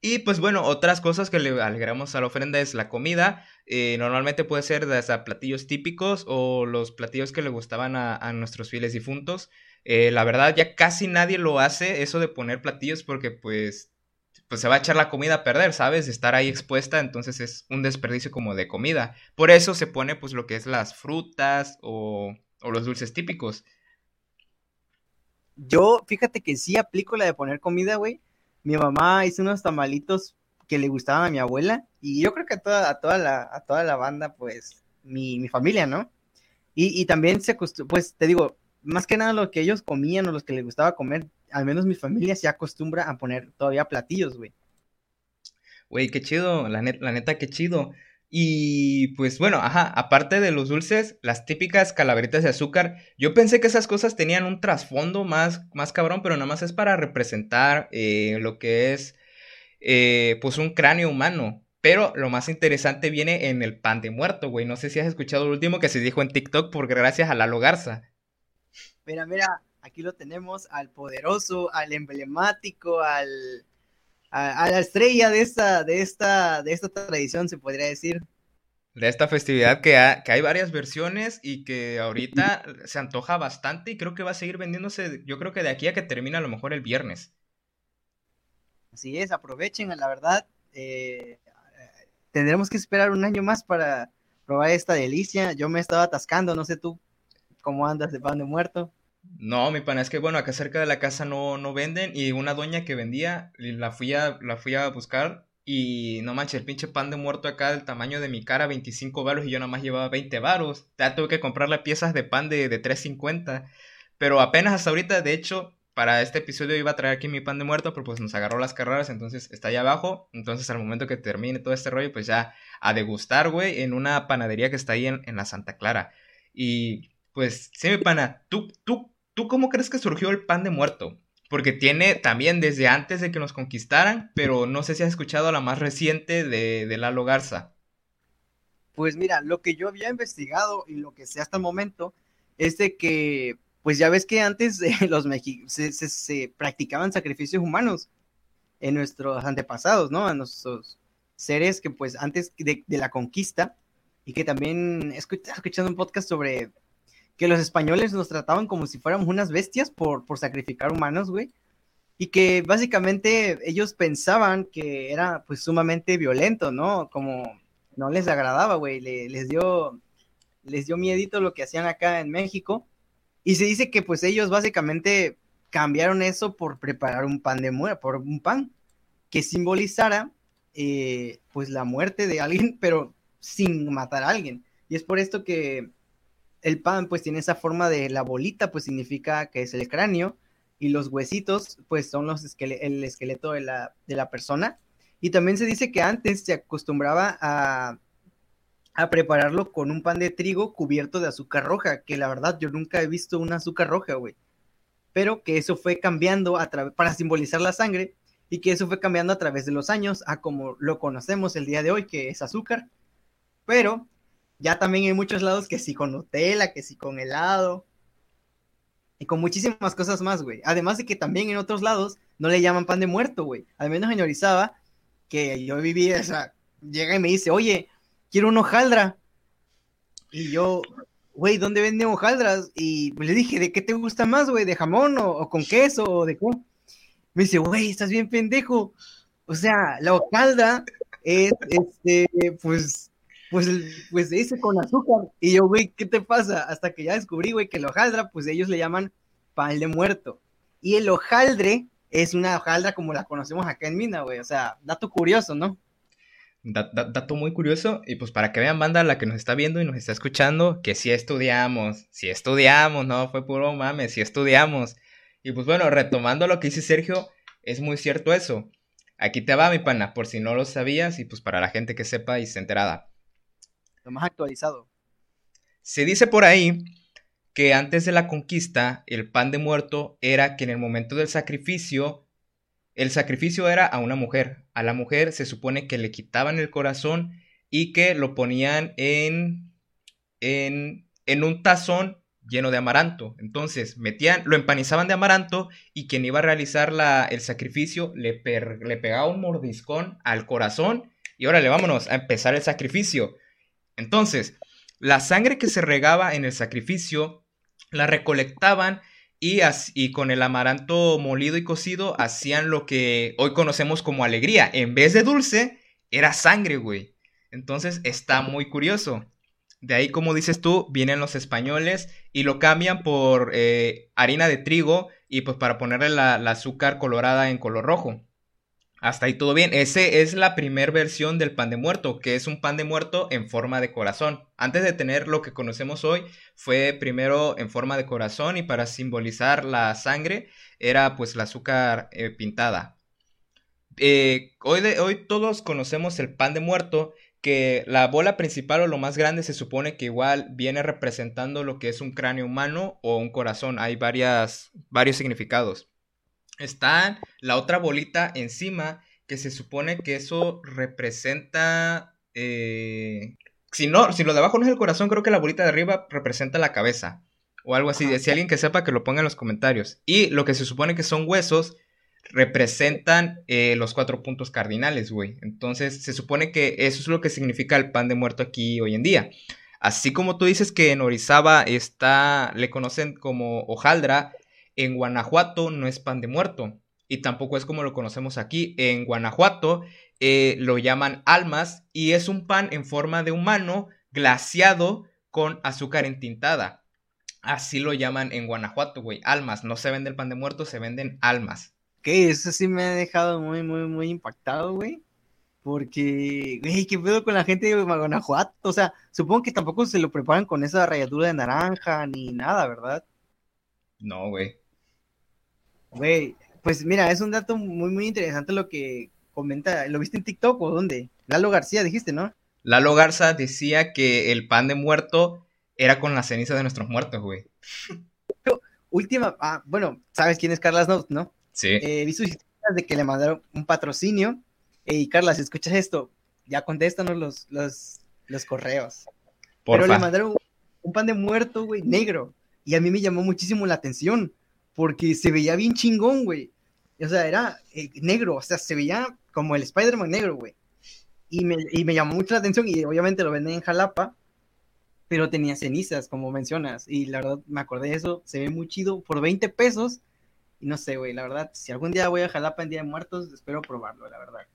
Y pues bueno, otras cosas que le agregamos a la ofrenda es la comida. Eh, normalmente puede ser desde platillos típicos o los platillos que le gustaban a, a nuestros fieles difuntos. Eh, la verdad, ya casi nadie lo hace, eso de poner platillos, porque pues, pues se va a echar la comida a perder, ¿sabes? Estar ahí expuesta, entonces es un desperdicio como de comida. Por eso se pone pues lo que es las frutas o, o los dulces típicos. Yo, fíjate que sí aplico la de poner comida, güey. Mi mamá hizo unos tamalitos que le gustaban a mi abuela y yo creo que a toda, a toda, la, a toda la banda, pues, mi, mi familia, ¿no? Y, y también se pues te digo, más que nada lo que ellos comían o los que les gustaba comer, al menos mi familia se acostumbra a poner todavía platillos, güey. Güey, qué chido, la, net, la neta, qué chido. Y pues bueno, ajá, aparte de los dulces, las típicas calaveritas de azúcar, yo pensé que esas cosas tenían un trasfondo más, más cabrón, pero nada más es para representar eh, lo que es eh, pues un cráneo humano. Pero lo más interesante viene en el pan de muerto, güey. No sé si has escuchado lo último que se dijo en TikTok porque gracias a Lalo Garza. Mira, mira, aquí lo tenemos al poderoso, al emblemático, al a, a, la estrella de esta, de esta, de esta tradición, se podría decir. De esta festividad que, ha, que hay varias versiones y que ahorita se antoja bastante y creo que va a seguir vendiéndose, yo creo que de aquí a que termine a lo mejor el viernes. Así es, aprovechen, la verdad. Eh, tendremos que esperar un año más para probar esta delicia. Yo me estaba atascando, no sé tú ¿Cómo andas de pan de muerto? No, mi pana, es que bueno, acá cerca de la casa no, no venden y una doña que vendía, la fui a, la fui a buscar y no manches, el pinche pan de muerto acá del tamaño de mi cara, 25 varos y yo nada más llevaba 20 varos. Ya tuve que comprarle piezas de pan de, de 3.50. Pero apenas hasta ahorita, de hecho, para este episodio iba a traer aquí mi pan de muerto, pero pues nos agarró las carreras, entonces está ahí abajo. Entonces al momento que termine todo este rollo, pues ya a degustar, güey, en una panadería que está ahí en, en la Santa Clara. Y pues sí, mi pana, ¿tú, tú, ¿tú cómo crees que surgió el pan de muerto? Porque tiene también desde antes de que nos conquistaran, pero no sé si has escuchado la más reciente de, de Lalo Garza. Pues mira, lo que yo había investigado y lo que sé hasta el momento es de que, pues ya ves que antes eh, los se, practicaban sacrificios humanos en nuestros antepasados, ¿no? A nuestros seres que pues antes de, la conquista y que también estaba escuchando un podcast sobre que los españoles nos trataban como si fuéramos unas bestias por, por sacrificar humanos, güey. y que básicamente ellos pensaban que era pues sumamente violento, ¿no? Como no les agradaba, güey, les dio les dio miedito lo que hacían acá en México y se dice que pues ellos básicamente cambiaron eso por preparar un pan de muerte, por un pan que simbolizara eh, pues la muerte de alguien, pero sin matar a alguien. Y es por esto que el pan pues tiene esa forma de la bolita, pues significa que es el cráneo, y los huesitos pues son los el esqueleto de la, de la persona. Y también se dice que antes se acostumbraba a, a prepararlo con un pan de trigo cubierto de azúcar roja, que la verdad yo nunca he visto un azúcar roja, güey. Pero que eso fue cambiando para simbolizar la sangre y que eso fue cambiando a través de los años a como lo conocemos el día de hoy, que es azúcar. Pero ya también hay muchos lados que sí con Nutella, que sí con helado y con muchísimas cosas más, güey. Además de que también en otros lados no le llaman pan de muerto, güey. Al menos en Orizaba, que yo viví esa, llega y me dice, oye, quiero un hojaldra. Y yo, güey, ¿dónde venden hojaldras? Y le dije, ¿de qué te gusta más, güey? ¿De jamón o, con queso o de qué? Me dice, güey, estás bien pendejo. O sea, la hojaldra es, este, pues, pues, pues ese con azúcar. Y yo, güey, ¿qué te pasa? Hasta que ya descubrí, güey, que el hojaldra, pues ellos le llaman pan de muerto. Y el hojaldre es una hojaldra como la conocemos acá en Mina, güey. O sea, dato curioso, ¿no? dato muy curioso, y pues para que vean, banda, la que nos está viendo y nos está escuchando, que sí estudiamos, sí estudiamos, no fue puro mames, sí estudiamos. Y pues bueno, retomando lo que dice Sergio, es muy cierto eso. Aquí te va, mi pana, por si no lo sabías y pues para la gente que sepa y se enterada. Lo más actualizado. Se dice por ahí que antes de la conquista, el pan de muerto era que en el momento del sacrificio, el sacrificio era a una mujer. A la mujer se supone que le quitaban el corazón y que lo ponían en, en, en un tazón lleno de amaranto. Entonces, metían, lo empanizaban de amaranto y quien iba a realizar la, el sacrificio le, le pegaba un mordiscón al corazón y órale, vámonos a empezar el sacrificio. Entonces, la sangre que se regaba en el sacrificio la recolectaban y, y, con el amaranto molido y cocido hacían lo que hoy conocemos como alegría. En vez de dulce, era sangre, güey. Entonces está muy curioso. De ahí, como dices tú, vienen los españoles y lo cambian por eh, harina de trigo y pues para ponerle la, azúcar colorada en color rojo. Hasta ahí todo bien. Ese es la primera versión del pan de muerto, que es un pan de muerto en forma de corazón. Antes de tener lo que conocemos hoy, fue primero en forma de corazón y para simbolizar la sangre era pues la azúcar eh, pintada. Eh, hoy, hoy todos conocemos el pan de muerto que la bola principal o lo más grande se supone que igual viene representando lo que es un cráneo humano o un corazón. Hay varias, varios significados. Está la otra bolita encima que se supone que eso representa... Eh, si, no, si lo de abajo no es el corazón, creo que la bolita de arriba representa la cabeza. O algo así. Si alguien que sepa que lo ponga en los comentarios. Y lo que se supone que son huesos representan eh, los cuatro puntos cardinales, güey. Entonces, se supone que eso es lo que significa el pan de muerto aquí hoy en día. Así como tú dices que en Orizaba está, le conocen como hojaldra, en Guanajuato no es pan de muerto. Y tampoco es como lo conocemos aquí. En Guanajuato eh, lo llaman almas y es un pan en forma de humano glaciado con azúcar entintada. Así lo llaman en Guanajuato, güey. Almas. No se vende el pan de muerto, se venden almas que eso sí me ha dejado muy, muy, muy impactado, güey. Porque, güey, ¿qué pedo con la gente de Guanajuato? O sea, supongo que tampoco se lo preparan con esa ralladura de naranja ni nada, ¿verdad? No, güey. Güey, pues mira, es un dato muy, muy interesante lo que comenta. ¿Lo viste en TikTok o dónde? Lalo García, dijiste, ¿no? Lalo Garza decía que el pan de muerto era con la ceniza de nuestros muertos, güey. Última, ah, bueno, ¿sabes quién es Carlas Note, no? Sí. Eh, vi sus historias de que le mandaron un patrocinio. Y Carla, si escuchas esto, ya contéstanos los, los, los correos. Pero le mandaron un pan de muerto, güey, negro. Y a mí me llamó muchísimo la atención, porque se veía bien chingón, güey. O sea, era eh, negro, o sea, se veía como el Spider-Man negro, güey. Y me, y me llamó mucho la atención, y obviamente lo venden en Jalapa, pero tenía cenizas, como mencionas. Y la verdad, me acordé de eso, se ve muy chido. Por 20 pesos Y no sé, güey, la verdad, si algún día voy a Jalapa en Día de Muertos, espero probarlo, la verdad.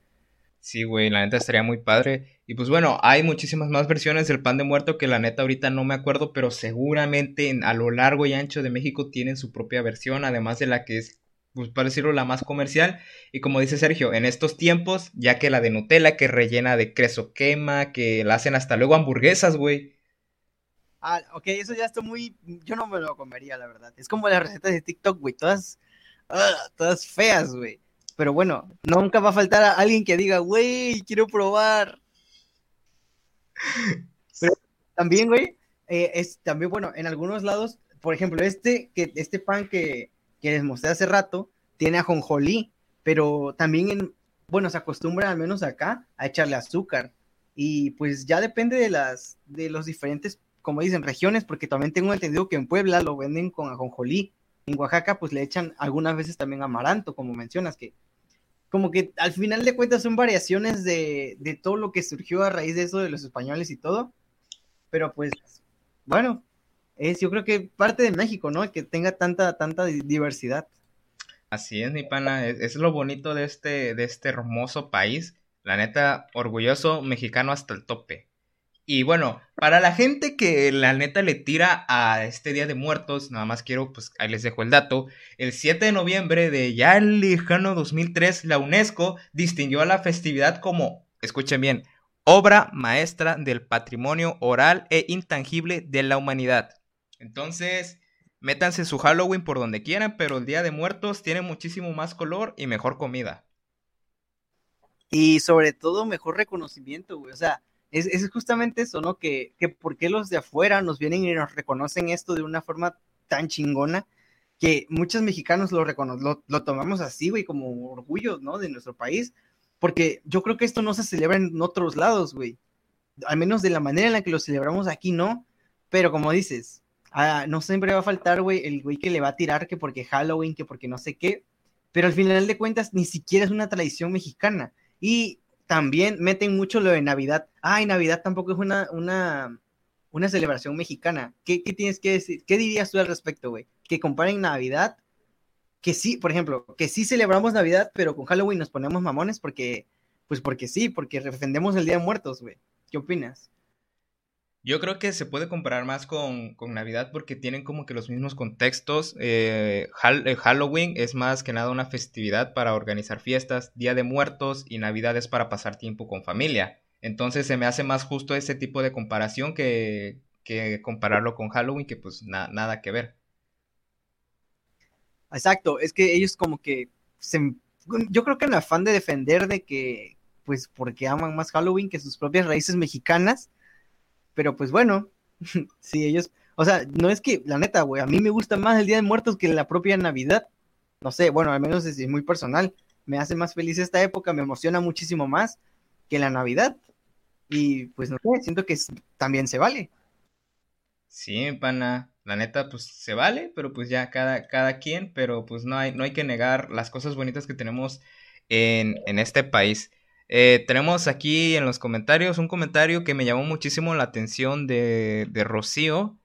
Sí, güey, la neta estaría muy padre. Y pues bueno, hay muchísimas más versiones del pan de muerto que la neta ahorita no me acuerdo, pero seguramente en- a lo largo y ancho de México tienen su propia versión, además de la que es, pues para decirlo, la más comercial. Y como dice Sergio, en estos tiempos, ya que la de Nutella, que rellena de queso quema, que la hacen hasta luego hamburguesas, güey. Ah, ok, eso ya está muy. Yo no me lo comería, la verdad. Es como las recetas de TikTok, güey, todas. ah, todas feas, güey. Pero bueno, nunca va a faltar a alguien que diga, güey, quiero probar. Pero también, güey, eh, es también, bueno, en algunos lados, por ejemplo, este, que, este pan que, que les mostré hace rato, tiene ajonjolí, pero también, en, bueno, se acostumbra, al menos acá, a echarle azúcar. Y pues ya depende de las, de los diferentes, como dicen, regiones, porque también tengo entendido que en Puebla lo venden con ajonjolí. En Oaxaca, pues le echan algunas veces también amaranto, como mencionas, que como que al final de cuentas son variaciones de, de todo lo que surgió a raíz de eso de los españoles y todo. Pero pues, bueno, es yo creo que parte de México, ¿no? Que tenga tanta, tanta di- diversidad. Así es, mi pana, es, es lo bonito de este, de este hermoso país. La neta, orgulloso mexicano hasta el tope. Y bueno, para la gente que la neta le tira a este Día de Muertos, nada más quiero, pues ahí les dejo el dato. El 7 de noviembre de ya el lejano 2003, la UNESCO distinguió a la festividad como, escuchen bien, obra maestra del patrimonio oral e intangible de la humanidad. Entonces, métanse su Halloween por donde quieran, pero el Día de Muertos tiene muchísimo más color y mejor comida. Y sobre todo, mejor reconocimiento, güey. O sea, es, es justamente eso, ¿no? Que, que por qué los de afuera nos vienen y nos reconocen esto de una forma tan chingona que muchos mexicanos lo, lo, lo tomamos así, güey, como orgullo, ¿no? De nuestro país. Porque yo creo que esto no se celebra en otros lados, güey. Al menos de la manera en la que lo celebramos aquí, no. Pero como dices, ah, no siempre va a faltar, güey, el güey que le va a tirar que porque Halloween, que porque no sé qué. Pero al final de cuentas, ni siquiera es una tradición mexicana. Y también meten mucho lo de Navidad. Ay, Navidad tampoco es una, una, una celebración mexicana. ¿Qué, ¿Qué, tienes que decir? ¿Qué dirías tú al respecto, güey? Que comparen Navidad, que sí, por ejemplo, que sí celebramos Navidad, pero con Halloween nos ponemos mamones porque, pues porque sí, porque defendemos el Día de Muertos, güey. ¿Qué opinas? Yo creo que se puede comparar más con, con Navidad porque tienen como que los mismos contextos. Eh, eh, Halloween es más que nada una festividad para organizar fiestas, Día de Muertos y Navidad es para pasar tiempo con familia. Entonces se me hace más justo ese tipo de comparación que, que compararlo con Halloween, que pues na- nada que ver. Exacto, es que ellos como que se, yo creo que en afán de defender de que, pues porque aman más Halloween que sus propias raíces mexicanas, pero pues bueno, sí, ellos, o sea, no es que, la neta, güey, a mí me gusta más el Día de Muertos que la propia Navidad, no sé, bueno, al menos es, es muy personal, me hace más feliz esta época, me emociona muchísimo más que la Navidad, y pues no sé, siento que también se vale. Sí, pana, la neta, pues se vale, pero pues ya cada, cada quien, pero pues no hay, no hay que negar las cosas bonitas que tenemos en, en este país. Eh, tenemos aquí en los comentarios un comentario que me llamó muchísimo la atención de, de Rocío.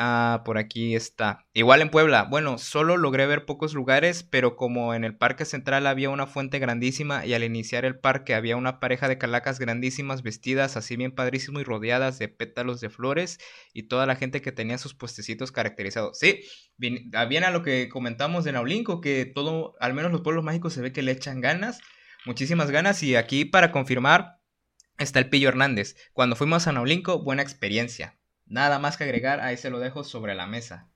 Ah, por aquí está. Igual en Puebla. Bueno, solo logré ver pocos lugares, pero como en el parque central había una fuente grandísima y al iniciar el parque había una pareja de calacas grandísimas vestidas así bien padrísimo y rodeadas de pétalos de flores y toda la gente que tenía sus puestecitos caracterizados. Sí, bien, ah, a lo que comentamos de Naulinco, que todo, al menos los pueblos mágicos se ve que le echan ganas, muchísimas ganas y aquí para confirmar está el Pillo Hernández. Cuando fuimos a Naulinco, buena experiencia. Nada más que agregar, ahí se lo dejo sobre la mesa.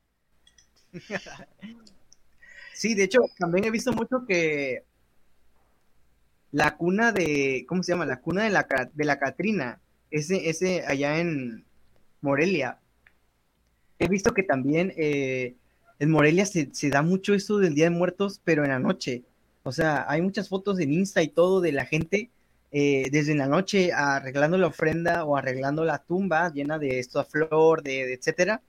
Sí, de hecho, también he visto mucho que la cuna de, ¿cómo se llama? La cuna de la, de la Catrina, ese, ese allá en Morelia. He visto que también eh, en Morelia se, se da mucho esto del Día de Muertos, pero en la noche. O sea, hay muchas fotos en Insta y todo de la gente eh, desde la noche arreglando la ofrenda o arreglando la tumba llena de esto a flor, de, de etcétera.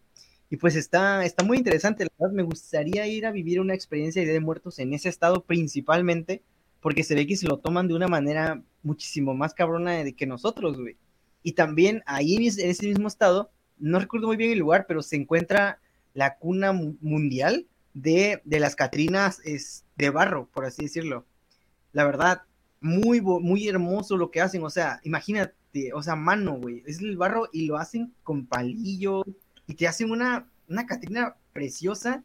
Y pues está, está muy interesante, la verdad me gustaría ir a vivir una experiencia de de Muertos en ese estado principalmente, porque se ve que se lo toman de una manera muchísimo más cabrona de que nosotros, güey. Y también ahí en ese mismo estado, no recuerdo muy bien el lugar, pero se encuentra la cuna mu- mundial de, de las Catrinas es de barro, por así decirlo. La verdad, muy, muy hermoso lo que hacen, o sea, imagínate, o sea, mano, güey, es el barro y lo hacen con palillo y te hacen una, una Catrina preciosa.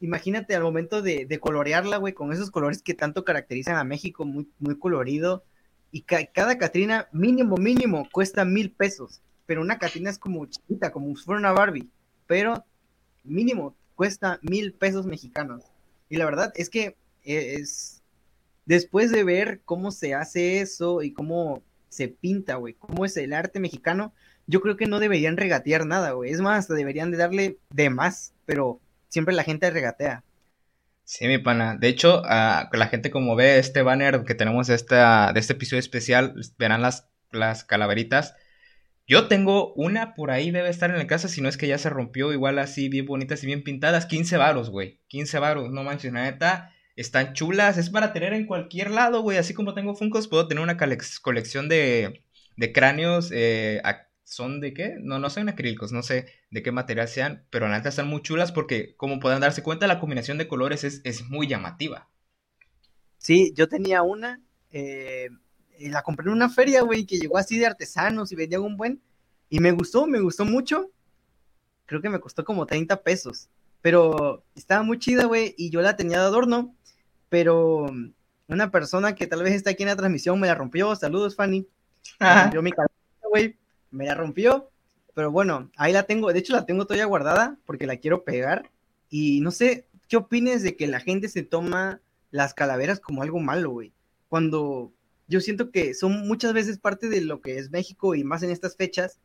Imagínate al momento de, colorearla, güey, con esos colores que tanto caracterizan a México, muy, muy colorido. Y cada Catrina, mínimo, mínimo, cuesta mil pesos. Pero una Catrina es como chiquita, como si fuera una Barbie. Pero mínimo cuesta mil pesos mexicanos. Y la verdad es que es, después de ver cómo se hace eso y cómo se pinta, güey, cómo es el arte mexicano, yo creo que no deberían regatear nada, güey. Es más, deberían de darle de más, pero siempre la gente regatea. Sí, mi pana. De hecho, uh, la gente como ve este banner que tenemos esta, de este episodio especial, verán las, las calaveritas. Yo tengo una por ahí, debe estar en la casa, si no es que ya se rompió, igual así, bien bonitas y bien pintadas. 15 varos, güey. 15 varos, no manches, neta. Están chulas, es para tener en cualquier lado, güey. Así como tengo Funkos, puedo tener una colección de, de cráneos. Eh, ¿Son de qué? No, no son acrílicos, no sé de qué material sean, pero la neta están muy chulas porque, como pueden darse cuenta, la combinación de colores es, es muy llamativa. Sí, yo tenía una, eh, la compré en una feria, güey, que llegó así de artesanos y vendían un buen. Y me gustó, me gustó mucho. Creo que me costó como 30 pesos. Pero estaba muy chida, güey, y yo la tenía de adorno. Pero una persona que tal vez está aquí en la transmisión me la rompió. Saludos, Fanny. Yo mi güey, me la rompió. Pero bueno, ahí la tengo. De hecho, la tengo todavía guardada porque la quiero pegar. Y no sé, ¿qué opines de que la gente se toma las calaveras como algo malo, güey? Cuando yo siento que son muchas veces parte de lo que es México y más en estas fechas.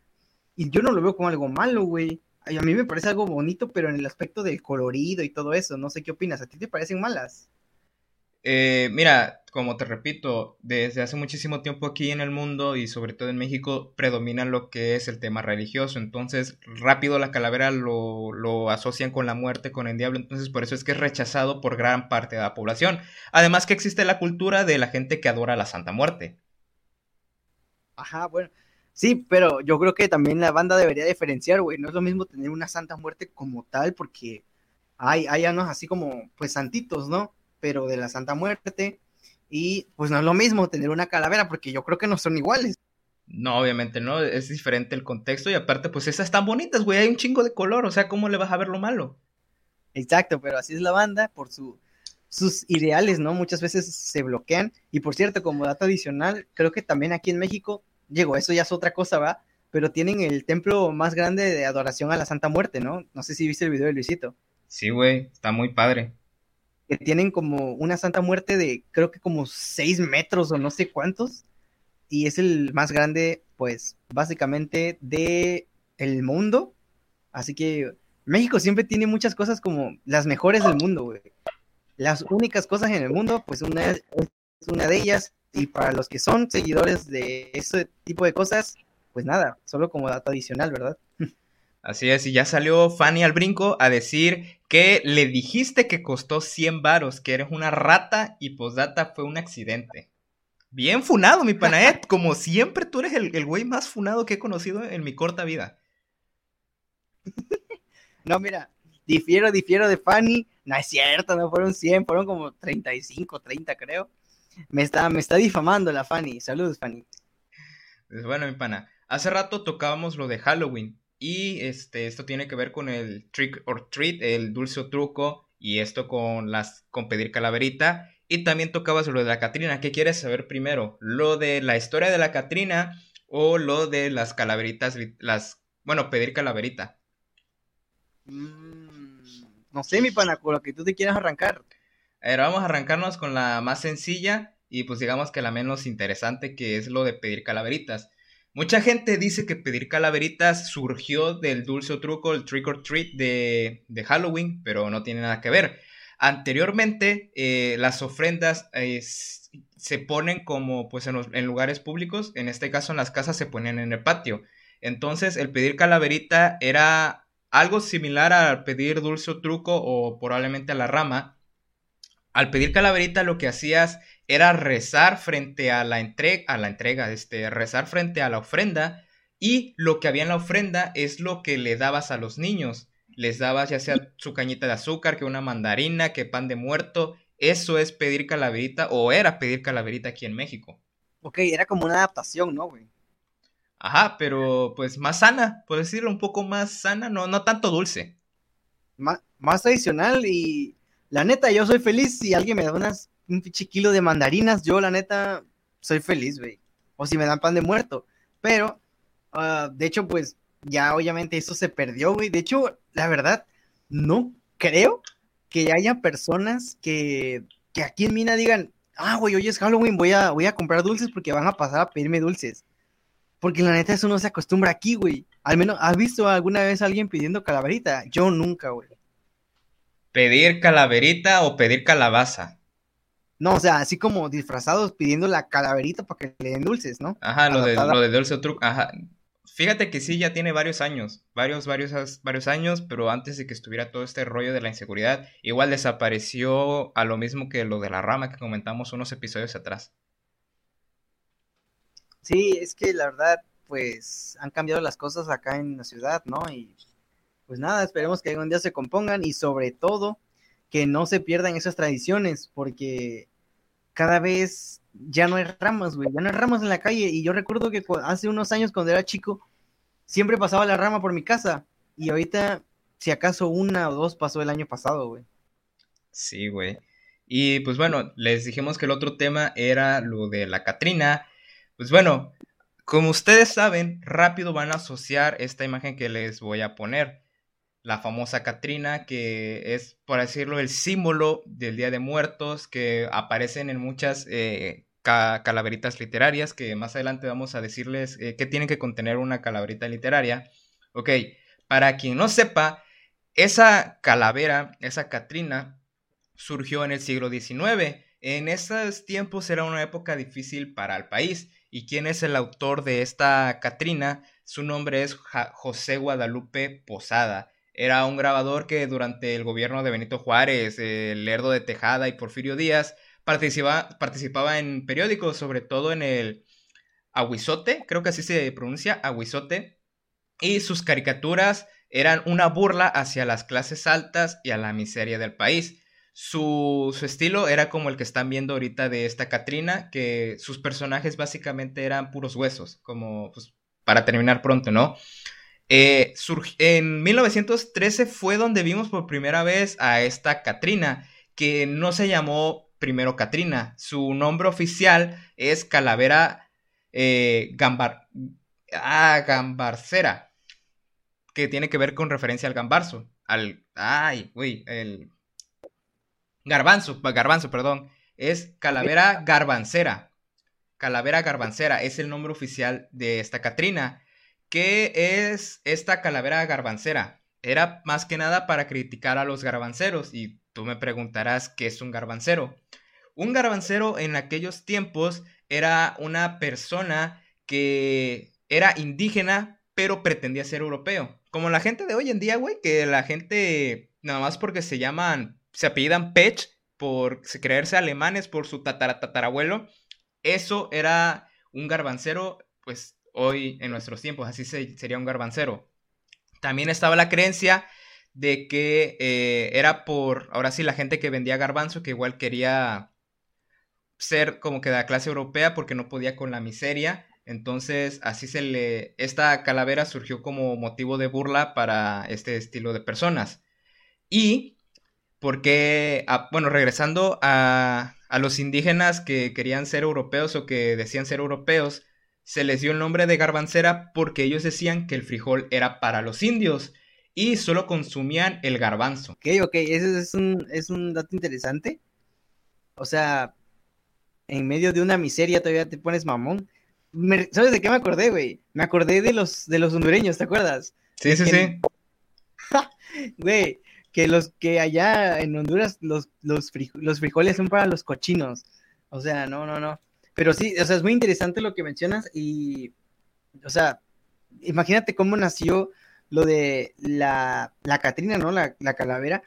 Y yo no lo veo como algo malo, güey. A mí me parece algo bonito, pero en el aspecto del colorido y todo eso, no sé qué opinas. ¿A ti te parecen malas? Eh, mira, como te repito, desde hace muchísimo tiempo aquí en el mundo y sobre todo en México predomina lo que es el tema religioso. Entonces, rápido la calavera lo, lo, asocian con la muerte, con el diablo. Entonces, por eso es que es rechazado por gran parte de la población. Además que existe la cultura de la gente que adora la Santa Muerte. Ajá, bueno. Sí, pero yo creo que también la banda debería diferenciar, güey. No es lo mismo tener una Santa Muerte como tal, porque hay, hay anos así como, pues, santitos, ¿no? Pero de la Santa Muerte. Y pues no es lo mismo tener una calavera, porque yo creo que no son iguales. No, obviamente no, es diferente el contexto y aparte pues esas están bonitas, güey, hay un chingo de color, o sea, ¿cómo le vas a ver lo malo? Exacto, pero así es la banda por su, sus ideales, ¿no? Muchas veces se bloquean y por cierto, como dato adicional, creo que también aquí en México, llegó, eso ya es otra cosa, ¿va? Pero tienen el templo más grande de adoración a la Santa Muerte, ¿no? No sé si viste el video de Luisito. Sí, güey, está muy padre que tienen como una Santa Muerte de creo que como 6 metros o no sé cuántos. Y es el más grande, pues, básicamente de el mundo. Así que México siempre tiene muchas cosas como las mejores del mundo, güey. Las únicas cosas en el mundo, pues una es una de ellas. Y para los que son seguidores de ese tipo de cosas, pues nada, solo como dato adicional, ¿verdad? Así es, y ya salió Fanny al brinco a decir que le dijiste que costó 100 varos, que eres una rata y posdata fue un accidente. Bien funado, mi panaet. Como siempre, tú eres el, el güey más funado que he conocido en mi corta vida. No, mira, difiero, difiero de Fanny. No es cierto, no fueron 100, fueron como 35, 30 creo. Me está, me está difamando la Fanny. Saludos, Fanny. Pues bueno, mi pana. Hace rato tocábamos lo de Halloween. Y este, esto tiene que ver con el trick or treat, el dulce o truco, y esto con las con pedir calaverita. Y también tocabas lo de la Catrina. ¿Qué quieres saber primero? ¿Lo de la historia de la Catrina o lo de las calaveritas, las, bueno, pedir calaverita? Mm, no sé, mi pana, con lo que tú te quieras arrancar. A ver, vamos a arrancarnos con la más sencilla y pues digamos que la menos interesante, que es lo de pedir calaveritas. Mucha gente dice que pedir calaveritas surgió del dulce o truco, el trick or treat de, Halloween, pero no tiene nada que ver. Anteriormente, eh, las ofrendas eh, se ponen como pues en, en, lugares públicos, en este caso en las casas se ponían en el patio. Entonces, el pedir calaverita era algo similar al pedir dulce o truco o probablemente a la rama. Al pedir calaverita lo que hacías era rezar frente a la entrega, a la entrega, este, rezar frente a la ofrenda y lo que había en la ofrenda es lo que le dabas a los niños. les dabas ya sea su cañita de azúcar, que una mandarina, que pan de muerto. Eso es pedir calaverita, o era pedir calaverita aquí en México. Ok, era como una adaptación, ¿no, güey? Ajá, pero pues más sana, por decirlo, un poco más sana, no, no tanto dulce. Má- más tradicional y la neta, yo soy feliz si alguien me da unas, un pinche kilo de mandarinas, yo la neta soy feliz, güey. O si me dan pan de muerto. Pero, ah, de hecho, pues ya obviamente eso se perdió, güey. De hecho, la verdad, no creo que haya personas que, que aquí en Mina digan, ah, güey, hoy es Halloween, voy a, voy a comprar dulces porque van a pasar a pedirme dulces. Porque la neta eso no se acostumbra aquí, güey. Al menos, ¿has visto alguna vez a alguien pidiendo calaverita? Yo nunca, güey. Pedir calaverita o pedir calabaza. No, o sea, así como disfrazados pidiendo la calaverita para que le den dulces, ¿no? Ajá, lo de, lo de dulce o truco. Ajá. Fíjate que sí, ya tiene varios años, varios, varios, varios años, pero antes de que estuviera todo este rollo de la inseguridad, igual desapareció a lo mismo que lo de la rama que comentamos unos episodios atrás. Sí, es que la verdad, pues han cambiado las cosas acá en la ciudad, ¿no? Y pues nada, esperemos que algún día se compongan y sobre todo que no se pierdan esas tradiciones, porque cada vez ya no hay ramas, güey, ya no hay ramas en la calle. Y yo recuerdo que hace unos años cuando era chico, siempre pasaba la rama por mi casa. Y ahorita, si acaso una o dos pasó el año pasado, güey. Sí, güey. Y pues bueno, les dijimos que el otro tema era lo de la Catrina. Pues bueno, como ustedes saben, rápido van a asociar esta imagen que les voy a poner. La famosa Catrina, que es, por decirlo, el símbolo del Día de Muertos, que aparecen en muchas eh, ca- calaveritas literarias, que más adelante vamos a decirles eh, qué tiene que contener una calaverita literaria. Ok, para quien no sepa, esa calavera, esa Catrina, surgió en el siglo XIX. En esos tiempos era una época difícil para el país. ¿Y quién es el autor de esta Catrina? Su nombre es José Guadalupe Posada. Era un grabador que durante el gobierno de Benito Juárez, Lerdo de Tejada y Porfirio Díaz participa- participaba en periódicos, sobre todo en el Aguizote, creo que así se pronuncia, Aguizote. Y sus caricaturas eran una burla hacia las clases altas y a la miseria del país. Su, su estilo era como el que están viendo ahorita de esta Catrina, que sus personajes básicamente eran puros huesos, como pues, para terminar pronto, ¿no? Eh, en 1913 fue donde vimos por primera vez a esta Catrina, que no se llamó primero Catrina, su nombre oficial es Calavera eh, Gambar, ah, Gambarcera, que tiene que ver con referencia al gambarzo, al, ay, güey, el garbanzo, garbanzo, perdón, es Calavera Garbancera, Calavera Garbancera es el nombre oficial de esta Catrina. ¿Qué es esta calavera garbancera? Era más que nada para criticar a los garbanceros y tú me preguntarás qué es un garbancero. Un garbancero en aquellos tiempos era una persona que era indígena pero pretendía ser europeo. Como la gente de hoy en día, güey, que la gente nada más porque se llaman, se apellidan Pech por creerse alemanes por su tatara, tatarabuelo, eso era un garbancero, pues hoy en nuestros tiempos, así se, sería un garbancero. También estaba la creencia de que eh, era por, ahora sí, la gente que vendía garbanzo, que igual quería ser como que de la clase europea porque no podía con la miseria. Entonces, así se le, esta calavera surgió como motivo de burla para este estilo de personas. Y porque, ah, bueno, regresando a, a los indígenas que querían ser europeos o que decían ser europeos, se les dio el nombre de garbancera porque ellos decían que el frijol era para los indios y solo consumían el garbanzo. Ok, ok, ese es un, es un dato interesante. O sea, en medio de una miseria todavía te pones mamón. Me- ¿Sabes de qué me acordé, güey? Me acordé de los, de los hondureños, ¿te acuerdas? Sí, sí, sí. Güey, que los que allá en Honduras los, los, los frijoles son para los cochinos. O sea, no, no, no. Pero sí, o sea, es muy interesante lo que mencionas y, o sea, imagínate cómo nació lo de la, la Catrina, ¿no? La, la calavera.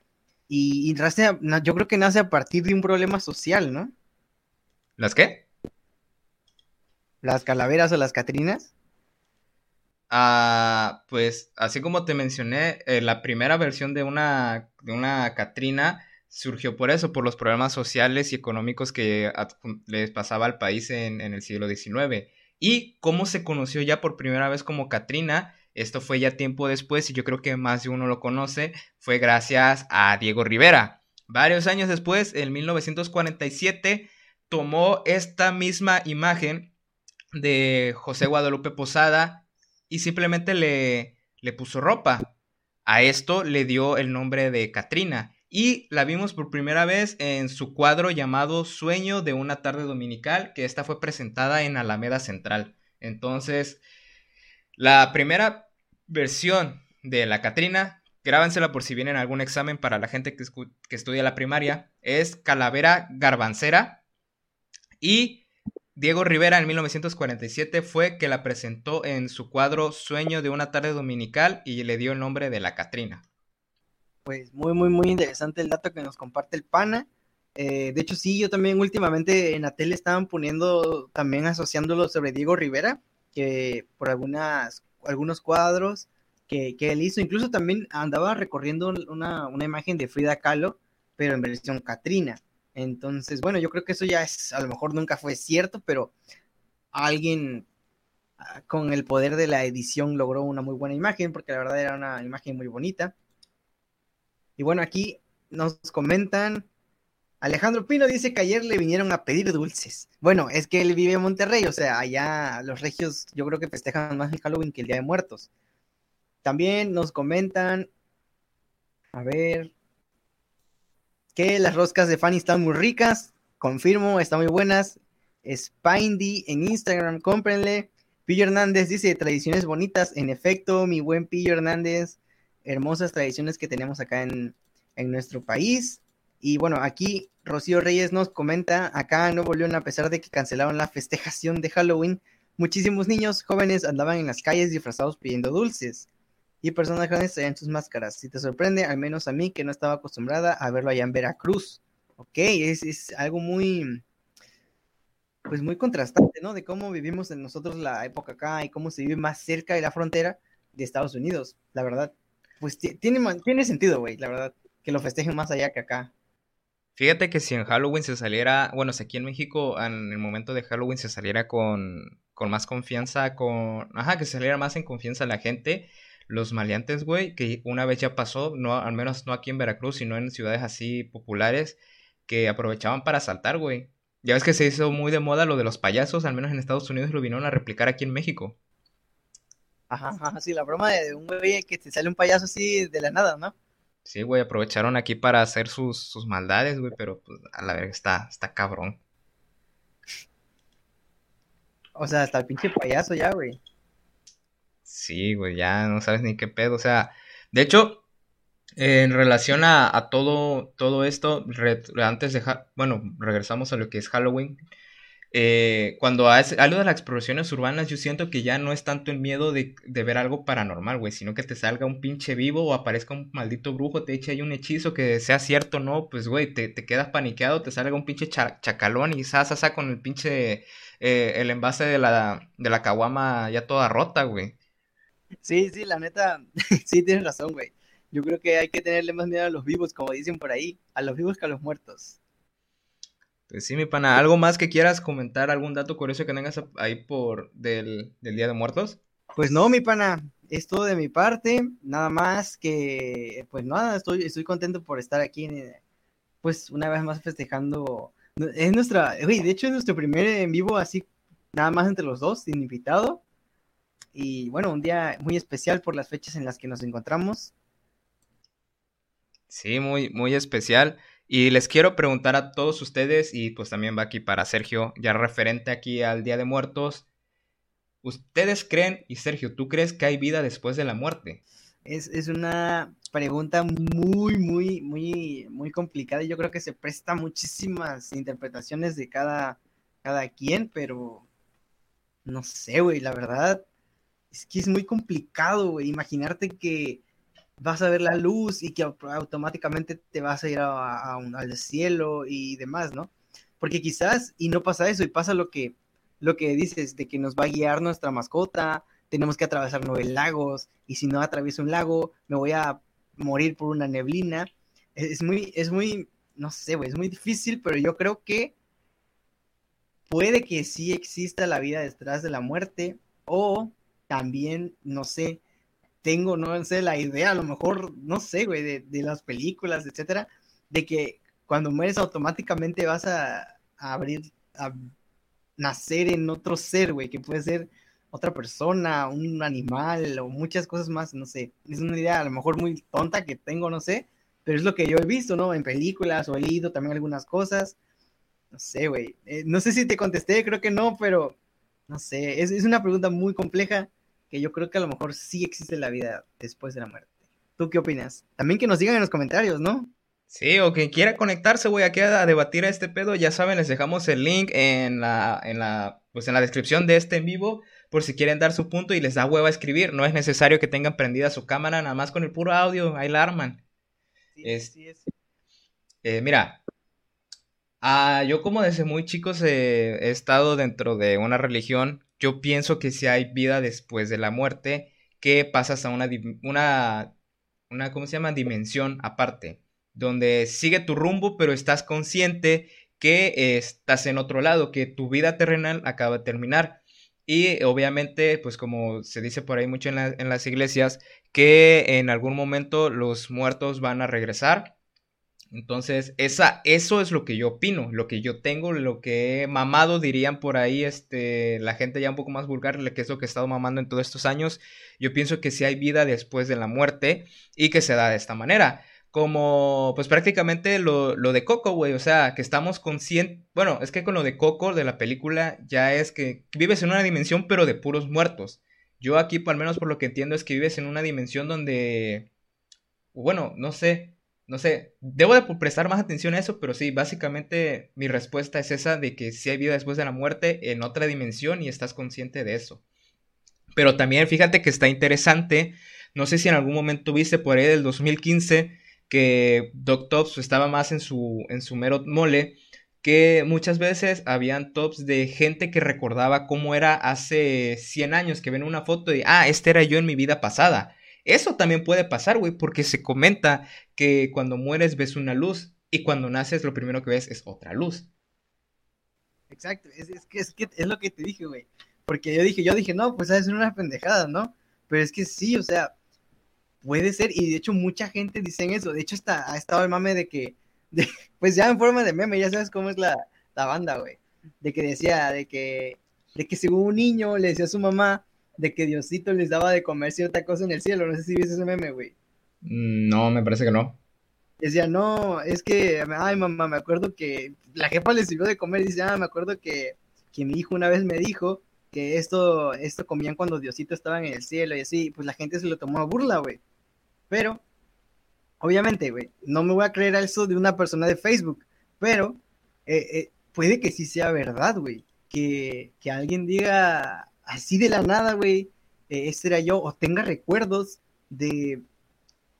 Y, y nace a- yo creo que nace a partir de un problema social, ¿no? ¿Las qué? Las calaveras o las Catrinas. Ah, pues, así como te mencioné, eh, la primera versión de una, de una Katrina surgió por eso, por los problemas sociales y económicos que les pasaba al país en, el siglo XIX. Y cómo se conoció ya por primera vez como Katrina, esto fue ya tiempo después y yo creo que más de uno lo conoce, fue gracias a Diego Rivera. Varios años después, en 1947, tomó esta misma imagen de José Guadalupe Posada y simplemente le, le puso ropa. A esto le dio el nombre de Katrina y la vimos por primera vez en su cuadro llamado Sueño de una tarde dominical, que esta fue presentada en Alameda Central. Entonces, la primera versión de la Catrina, grábensela por si vienen algún examen para la gente que, estudia la primaria, es Calavera Garbancera. Y Diego Rivera en 1947 fue que la presentó en su cuadro Sueño de una tarde dominical y le dio el nombre de la Catrina. Pues muy, muy, muy interesante el dato que nos comparte el pana. Eh, de hecho, sí, yo también últimamente en la tele estaban poniendo, también asociándolo sobre Diego Rivera, que por algunas, algunos cuadros que, él hizo, incluso también andaba recorriendo una, imagen de Frida Kahlo, pero en versión Katrina. Entonces, bueno, yo creo que eso ya es, a lo mejor nunca fue cierto, pero alguien ah, con el poder de la edición logró una muy buena imagen, porque la verdad era una imagen muy bonita. Y bueno, aquí nos comentan Alejandro Pino dice que ayer le vinieron a pedir dulces. Bueno, es que él vive en Monterrey, o sea, allá los regios yo creo que festejan más el Halloween que el Día de Muertos. También nos comentan, a ver, que las roscas de Fanny están muy ricas. Confirmo, están muy buenas. Spindy en Instagram, cómprenle. Pillo Hernández dice, tradiciones bonitas. En efecto, mi buen Pillo Hernández, hermosas tradiciones que tenemos acá en, en nuestro país. Y bueno, aquí Rocío Reyes nos comenta, acá en Nuevo León, a pesar de que cancelaron la festejación de Halloween, muchísimos niños jóvenes andaban en las calles disfrazados pidiendo dulces. Y personas jóvenes traían sus máscaras. Si te sorprende, al menos a mí, que no estaba acostumbrada a verlo allá en Veracruz. Ok, es, es algo muy, pues muy contrastante, ¿no? De cómo vivimos en nosotros la época acá y cómo se vive más cerca de la frontera de Estados Unidos, la verdad. Pues tiene, tiene sentido, güey, la verdad, que lo festejen más allá que acá. Fíjate que si en Halloween se saliera, bueno, si aquí en México en el momento de Halloween se saliera con, con más confianza, con, ajá, que saliera más en confianza la gente, los maleantes, güey, que una vez ya pasó, no, al menos no aquí en Veracruz, sino en ciudades así populares, que aprovechaban para asaltar, güey. Ya ves que se hizo muy de moda lo de los payasos, al menos en Estados Unidos lo vinieron a replicar aquí en México. Ajá, ajá, sí, la broma de un güey que te sale un payaso así de la nada, ¿no? Sí, güey, aprovecharon aquí para hacer sus, sus maldades, güey, pero pues a la verga está, está cabrón. O sea, hasta el pinche payaso ya, güey. Sí, güey, ya no sabes ni qué pedo. O sea, de hecho, en relación a, a todo, todo esto, antes de, bueno, regresamos a lo que es Halloween. Eh, cuando hablo de las exploraciones urbanas, yo siento que ya no es tanto el miedo de, ver algo paranormal, güey, sino que te salga un pinche vivo o aparezca un maldito brujo, te eche ahí un hechizo que sea cierto, ¿no? Pues, güey, te, quedas paniqueado, te salga un pinche chacalón y sa, con el pinche, eh, el envase de la, de la caguama ya toda rota, güey. Sí, sí, la neta, sí tienes razón, güey. Yo creo que hay que tenerle más miedo a los vivos, como dicen por ahí, a los vivos que a los muertos. Pues sí, mi pana, ¿algo más que quieras comentar? ¿Algún dato curioso que tengas ahí por del, Día de Muertos? Pues no, mi pana, es todo de mi parte, nada más que, pues nada, estoy, estoy contento por estar aquí, pues una vez más festejando, es nuestra, uy, de hecho es nuestro primer en vivo así, nada más entre los dos, sin invitado, y bueno, un día muy especial por las fechas en las que nos encontramos. Sí, muy, muy especial. Y les quiero preguntar a todos ustedes, y pues también va aquí para Sergio, ya referente aquí al Día de Muertos. ¿Ustedes creen, y Sergio, tú crees que hay vida después de la muerte? Es, es una pregunta muy, muy, muy, muy complicada. Yo creo que se presta muchísimas interpretaciones de cada, cada quien, pero no sé, güey, la verdad es que es muy complicado, güey, imaginarte que vas a ver la luz y que automáticamente te vas a ir a, al cielo y demás, ¿no? Porque quizás, y no pasa eso, y pasa lo que, lo que dices, de que nos va a guiar nuestra mascota, tenemos que atravesar nueve lagos, y si no atravieso un lago, me voy a morir por una neblina. Es, muy, es muy, no sé, güey, es muy difícil, pero yo creo que puede que sí exista la vida detrás de la muerte, o también, no sé, tengo, no sé, la idea, a lo mejor, no sé, güey, de, de las películas, etcétera, de que cuando mueres automáticamente vas a, a abrir, a nacer en otro ser, güey, que puede ser otra persona, un animal o muchas cosas más, no sé. Es una idea a lo mejor muy tonta que tengo, no sé, pero es lo que yo he visto, ¿no? En películas o he leído también algunas cosas. No sé, güey. Eh, no sé si te contesté, creo que no, pero no sé. Es, es una pregunta muy compleja que yo creo que a lo mejor sí existe la vida después de la muerte. ¿Tú qué opinas? También que nos digan en los comentarios, ¿no? Sí, o quien quiera conectarse, güey, aquí a debatir a este pedo, ya saben, les dejamos el link en la, en la, pues en la descripción de este en vivo, por si quieren dar su punto y les da hueva escribir. No es necesario que tengan prendida su cámara, nada más con el puro audio, ahí la arman. Sí, Es- sí, es. Eh, mira, ah, yo como desde muy chicos eh, he estado dentro de una religión, yo pienso que si hay vida después de la muerte, que pasas a una, una, una, ¿cómo se llama? Dimensión aparte, donde sigue tu rumbo, pero estás consciente que estás en otro lado, que tu vida terrenal acaba de terminar. Y obviamente, pues como se dice por ahí mucho en, la- en las iglesias, que en algún momento los muertos van a regresar. Entonces, esa, eso es lo que yo opino, lo que yo tengo, lo que he mamado, dirían por ahí, este, la gente ya un poco más vulgar, que es lo que he estado mamando en todos estos años. Yo pienso que sí hay vida después de la muerte y que se da de esta manera. Como, pues prácticamente lo, lo de Coco, güey, o sea, que estamos conscientes, bueno, es que con lo de Coco, de la película, ya es que vives en una dimensión, pero de puros muertos. Yo aquí, al menos por lo que entiendo, es que vives en una dimensión donde, bueno, no sé, no sé, debo de prestar más atención a eso, pero sí, básicamente mi respuesta es esa de que sí hay vida después de la muerte en otra dimensión y estás consciente de eso. Pero también fíjate que está interesante, no sé si en algún momento viste por ahí del 2015 que Doc Tops estaba más en su, en su mero mole, que muchas veces habían tops de gente que recordaba cómo era hace 100 años, que ven una foto y, ah, este era yo en mi vida pasada. Eso también puede pasar, güey, porque se comenta que cuando mueres ves una luz y cuando naces lo primero que ves es otra luz. Exacto, es, es que, es que es lo que te dije, güey. Porque yo dije, yo dije, no, pues es una pendejada, ¿no? Pero es que sí, o sea, puede ser, y de hecho mucha gente dice eso. De hecho, está, ha estado el mame de que, pues ya en forma de meme, ya sabes cómo es la, la banda, güey. De que decía, de que, de que según un niño le decía a su mamá de que Diosito les daba de comer cierta cosa en el cielo. No sé si viste ese meme, güey. Mm, No, me parece que no. Decía, no, es que, ay mamá, me acuerdo que la jefa le sirvió de comer. Dice, ah, me acuerdo que, que mi hijo una vez me dijo que esto, esto comían cuando Diosito estaba en el cielo y así, pues la gente se lo tomó a burla, güey. Pero, obviamente, güey, no me voy a creer a eso de una persona de Facebook, pero eh, eh, puede que sí sea verdad, güey. Que, que alguien diga así de la nada, güey, eh, este era yo, o tenga recuerdos de,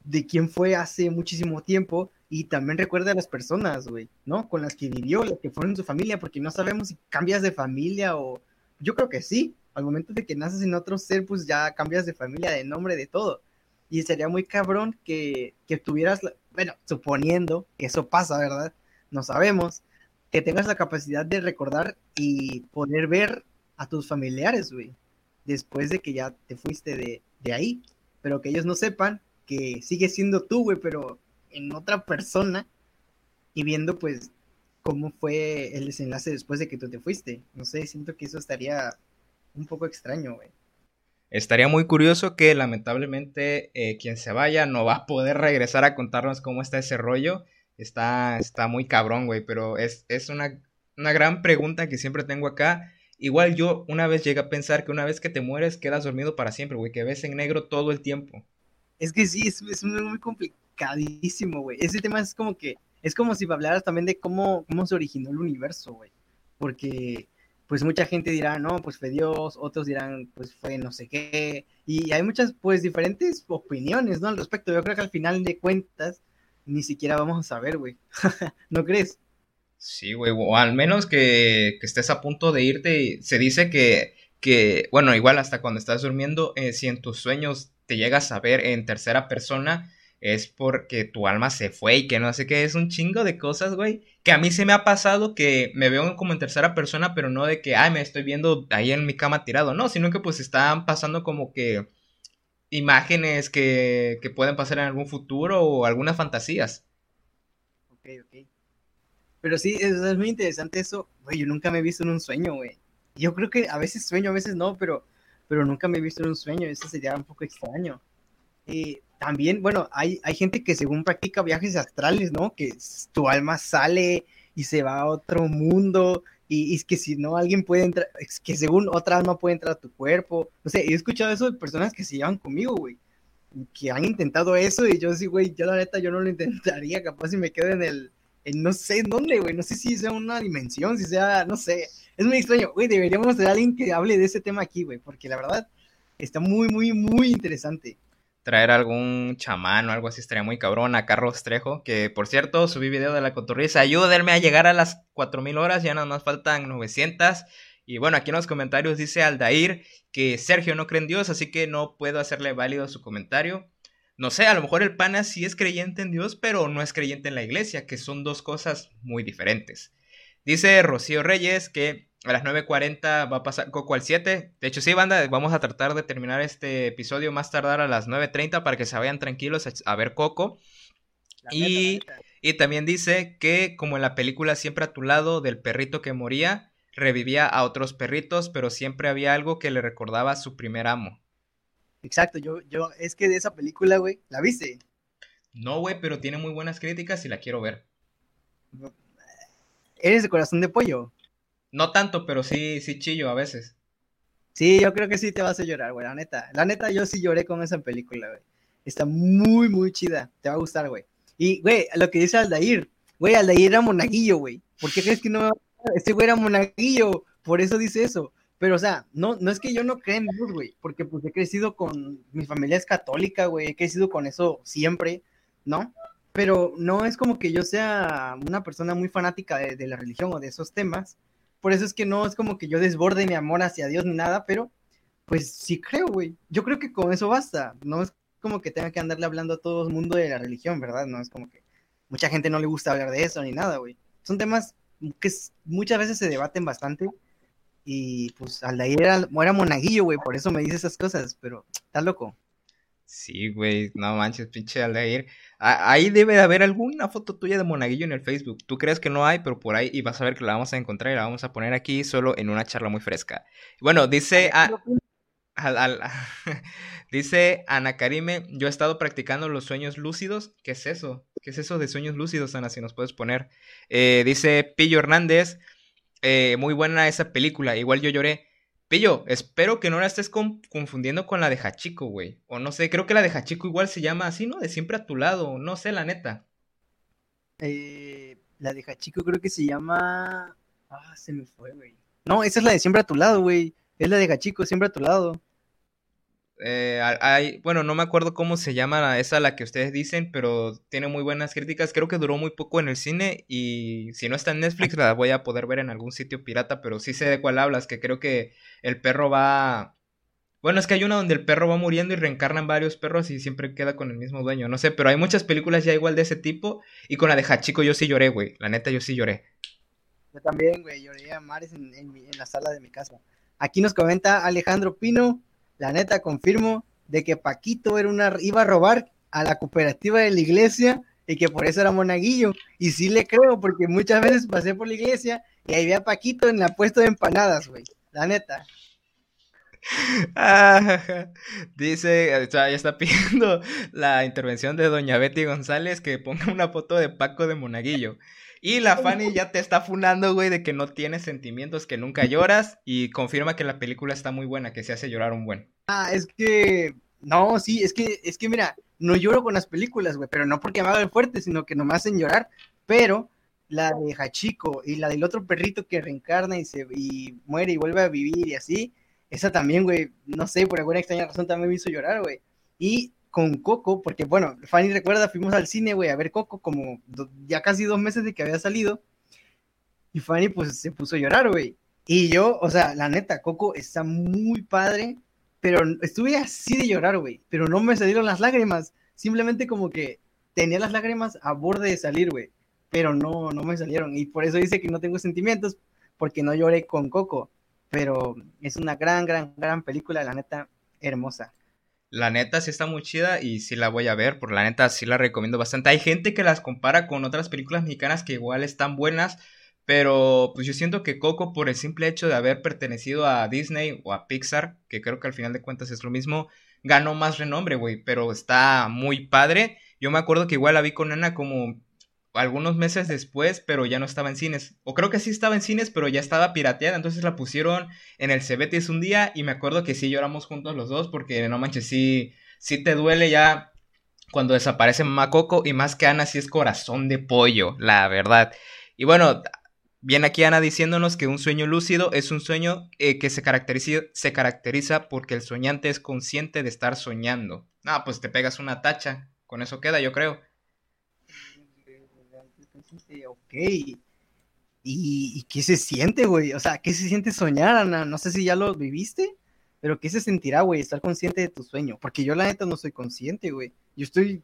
de quién fue hace muchísimo tiempo y también recuerda a las personas, güey, ¿no? Con las que vivió, las que fueron su familia, porque no sabemos si cambias de familia o... Yo creo que sí, al momento de que naces en otro ser, pues ya cambias de familia, de nombre, de todo. Y sería muy cabrón que, que tuvieras, bueno, suponiendo que eso pasa, ¿verdad? No sabemos, que tengas la capacidad de recordar y poder ver a tus familiares, güey, después de que ya te fuiste de, de ahí, pero que ellos no sepan que sigues siendo tú, güey, pero en otra persona y viendo pues cómo fue el desenlace después de que tú te fuiste. No sé, siento que eso estaría un poco extraño, güey. Estaría muy curioso que lamentablemente eh, quien se vaya no va a poder regresar a contarnos cómo está ese rollo. Está, está muy cabrón, güey, pero es, es una, una gran pregunta que siempre tengo acá. Igual yo una vez llegué a pensar que una vez que te mueres quedas dormido para siempre, güey, que ves en negro todo el tiempo. Es que sí, es, es muy, complicadísimo, güey. Ese tema es como que, es como si hablaras también de cómo, cómo se originó el universo, güey. Porque, pues mucha gente dirá, no, pues fue Dios, otros dirán, pues fue no sé qué. Y hay muchas, pues, diferentes opiniones, ¿no? Al respecto. Yo creo que al final de cuentas, ni siquiera vamos a saber, güey. ¿No crees? Sí, güey, o al menos que, que estés a punto de irte. Se dice que, que, bueno, igual hasta cuando estás durmiendo, eh, si en tus sueños te llegas a ver en tercera persona, es porque tu alma se fue y que no sé qué, es un chingo de cosas, güey, que a mí se me ha pasado que me veo como en tercera persona, pero no de que, ay, me estoy viendo ahí en mi cama tirado, no, sino que pues están pasando como que imágenes que, que pueden pasar en algún futuro o algunas fantasías. Ok, ok. Pero sí, es, muy interesante eso. Güey, yo nunca me he visto en un sueño, güey. Yo creo que a veces sueño, a veces no, pero, pero nunca me he visto en un sueño. Eso sería un poco extraño. Y también, bueno, hay, hay gente que según practica viajes astrales, ¿no? Que tu alma sale y se va a otro mundo. Y, es que si no, alguien puede entrar, es que según otra alma puede entrar a tu cuerpo. O sea, he escuchado eso de personas que se llevan conmigo, güey. Que han intentado eso y yo sí, güey, yo la neta, yo no lo intentaría. Capaz si me quedo en el, en no sé en dónde, güey. No sé si sea una dimensión, si sea, no sé. Es muy extraño, güey. Deberíamos tener a alguien que hable de ese tema aquí, güey. Porque la verdad está muy, muy, muy interesante. Traer algún chamán o algo así estaría muy cabrón. A Carlos Trejo, que por cierto, subí video de la cotorriza. Ayúdenme a llegar a las 4000 horas, ya nada más faltan 900. Y bueno, aquí en los comentarios dice Aldair que Sergio no cree en Dios, así que no puedo hacerle válido su comentario. No sé, a lo mejor el pana sí es creyente en Dios, pero no es creyente en la iglesia, que son dos cosas muy diferentes. Dice Rocío Reyes que a las 9.40 va a pasar Coco al 7. De hecho, sí, banda, vamos a tratar de terminar este episodio más tardar a las 9.30 para que se vayan tranquilos a, ver Coco. Y-. Y también dice que, como en la película Siempre a tu lado, del perrito que moría, revivía a otros perritos, pero siempre había algo que le recordaba a su primer amo. Exacto, yo, yo, es que de esa película, güey, ¿la viste? No, güey, pero tiene muy buenas críticas y la quiero ver. ¿Eres de corazón de pollo? No tanto, pero sí, sí chillo a veces. Sí, yo creo que sí te vas a llorar, güey, la neta. La neta, yo sí lloré con esa película, güey. Está muy, muy chida. Te va a gustar, güey. Y, güey, lo que dice Aldair, güey, Aldair era monaguillo, güey. ¿Por qué crees que no? Este güey era monaguillo, por eso dice eso. Pero, o sea, no, no es que yo no crea en Dios, güey, porque pues he crecido con, mi familia es católica, güey, he crecido con eso siempre, ¿no? Pero no es como que yo sea una persona muy fanática de, de la religión o de esos temas. Por eso es que no es como que yo desborde mi amor hacia Dios ni nada, pero pues sí creo, güey. Yo creo que con eso basta. No es como que tenga que andarle hablando a todo el mundo de la religión, ¿verdad? No es como que mucha gente no le gusta hablar de eso ni nada, güey. Son temas que muchas veces se debaten bastante. Y pues Aldair era, era monaguillo, güey, por eso me dice esas cosas, pero está loco. Sí, güey, no manches, pinche Aldair. A- Ahí debe de haber alguna foto tuya de monaguillo en el Facebook. Tú crees que no hay, pero por ahí y vas a ver que la vamos a encontrar y la vamos a poner aquí solo en una charla muy fresca. Bueno, dice... al- al- dice Ana Karime, yo he estado practicando los sueños lúcidos. ¿Qué es eso? ¿Qué es eso de sueños lúcidos, Ana? Si nos puedes poner. Eh, dice Pillo Hernández, eh, muy buena esa película, igual yo lloré. Pillo, espero que no la estés con- confundiendo con la de Hachiko, güey. O no sé, creo que la de Hachiko igual se llama así, ¿no? De siempre a tu lado, no sé, la neta. Eh, la de Hachiko creo que se llama... Ah, se me fue, güey. No, esa es la de siempre a tu lado, güey. Es la de Hachiko, siempre a tu lado. Eh, bueno, no me acuerdo cómo se llama esa la que ustedes dicen, pero tiene muy buenas críticas. Creo que duró muy poco en el cine y si no está en Netflix la voy a poder ver en algún sitio pirata, pero sí sé de cuál hablas, que creo que el perro va... Bueno, es que hay una donde el perro va muriendo y reencarnan varios perros y siempre queda con el mismo dueño. No sé, pero hay muchas películas ya igual de ese tipo y con la de Hachiko yo sí lloré, güey. La neta yo sí lloré. Yo también, güey, lloré a mares en, en en la sala de mi casa. Aquí nos comenta Alejandro Pino, la neta confirmo de que Paquito era una, iba a robar a la cooperativa de la iglesia y que por eso era monaguillo. Y sí le creo, porque muchas veces pasé por la iglesia y ahí vi a Paquito en la puesta de empanadas, güey. La neta. Dice, ya está pidiendo la intervención de doña Betty González que ponga una foto de Paco de Monaguillo. Y la Fanny ya te está funando, güey, de que no tienes sentimientos, que nunca lloras y confirma que la película está muy buena, que se hace llorar un buen. Ah, es que, no, sí, es que, es que mira, no lloro con las películas, güey, pero no porque me hagan fuerte, sino que no me hacen llorar, pero la de Hachiko y la del otro perrito que reencarna y se y muere y vuelve a vivir y así, esa también, güey, no sé, por alguna extraña razón también me hizo llorar, güey. Y con Coco, porque bueno, Fanny recuerda, fuimos al cine, güey, a ver Coco como ya casi dos meses de que había salido, y Fanny pues se puso a llorar, güey. Y yo, o sea, la neta, Coco está muy padre, pero estuve así de llorar, güey, pero no me salieron las lágrimas, simplemente como que tenía las lágrimas a borde de salir, güey, pero no, no me salieron, y por eso dice que no tengo sentimientos, porque no lloré con Coco, pero es una gran, gran, gran película, la neta, hermosa. La neta sí está muy chida y sí la voy a ver, por la neta sí la recomiendo bastante. Hay gente que las compara con otras películas mexicanas que igual están buenas, pero pues yo siento que Coco por el simple hecho de haber pertenecido a Disney o a Pixar, que creo que al final de cuentas es lo mismo, ganó más renombre, güey, pero está muy padre. Yo me acuerdo que igual la vi con Ana como algunos meses después, pero ya no estaba en cines. O creo que sí estaba en cines, pero ya estaba pirateada. Entonces la pusieron en el Cebetis un día y me acuerdo que sí lloramos juntos los dos porque no manches, sí, sí te duele ya cuando desaparece Macoco y más que Ana sí es corazón de pollo, la verdad. Y bueno, viene aquí Ana diciéndonos que un sueño lúcido es un sueño eh, que se caracteriza, se caracteriza porque el soñante es consciente de estar soñando. Ah, pues te pegas una tacha. Con eso queda, yo creo. Ok. ¿Y, qué se siente, güey? O sea, ¿qué se siente soñar, Ana? No sé si ya lo viviste, pero ¿qué se sentirá, güey? Estar consciente de tu sueño. Porque yo, la neta, no soy consciente, güey. Yo estoy.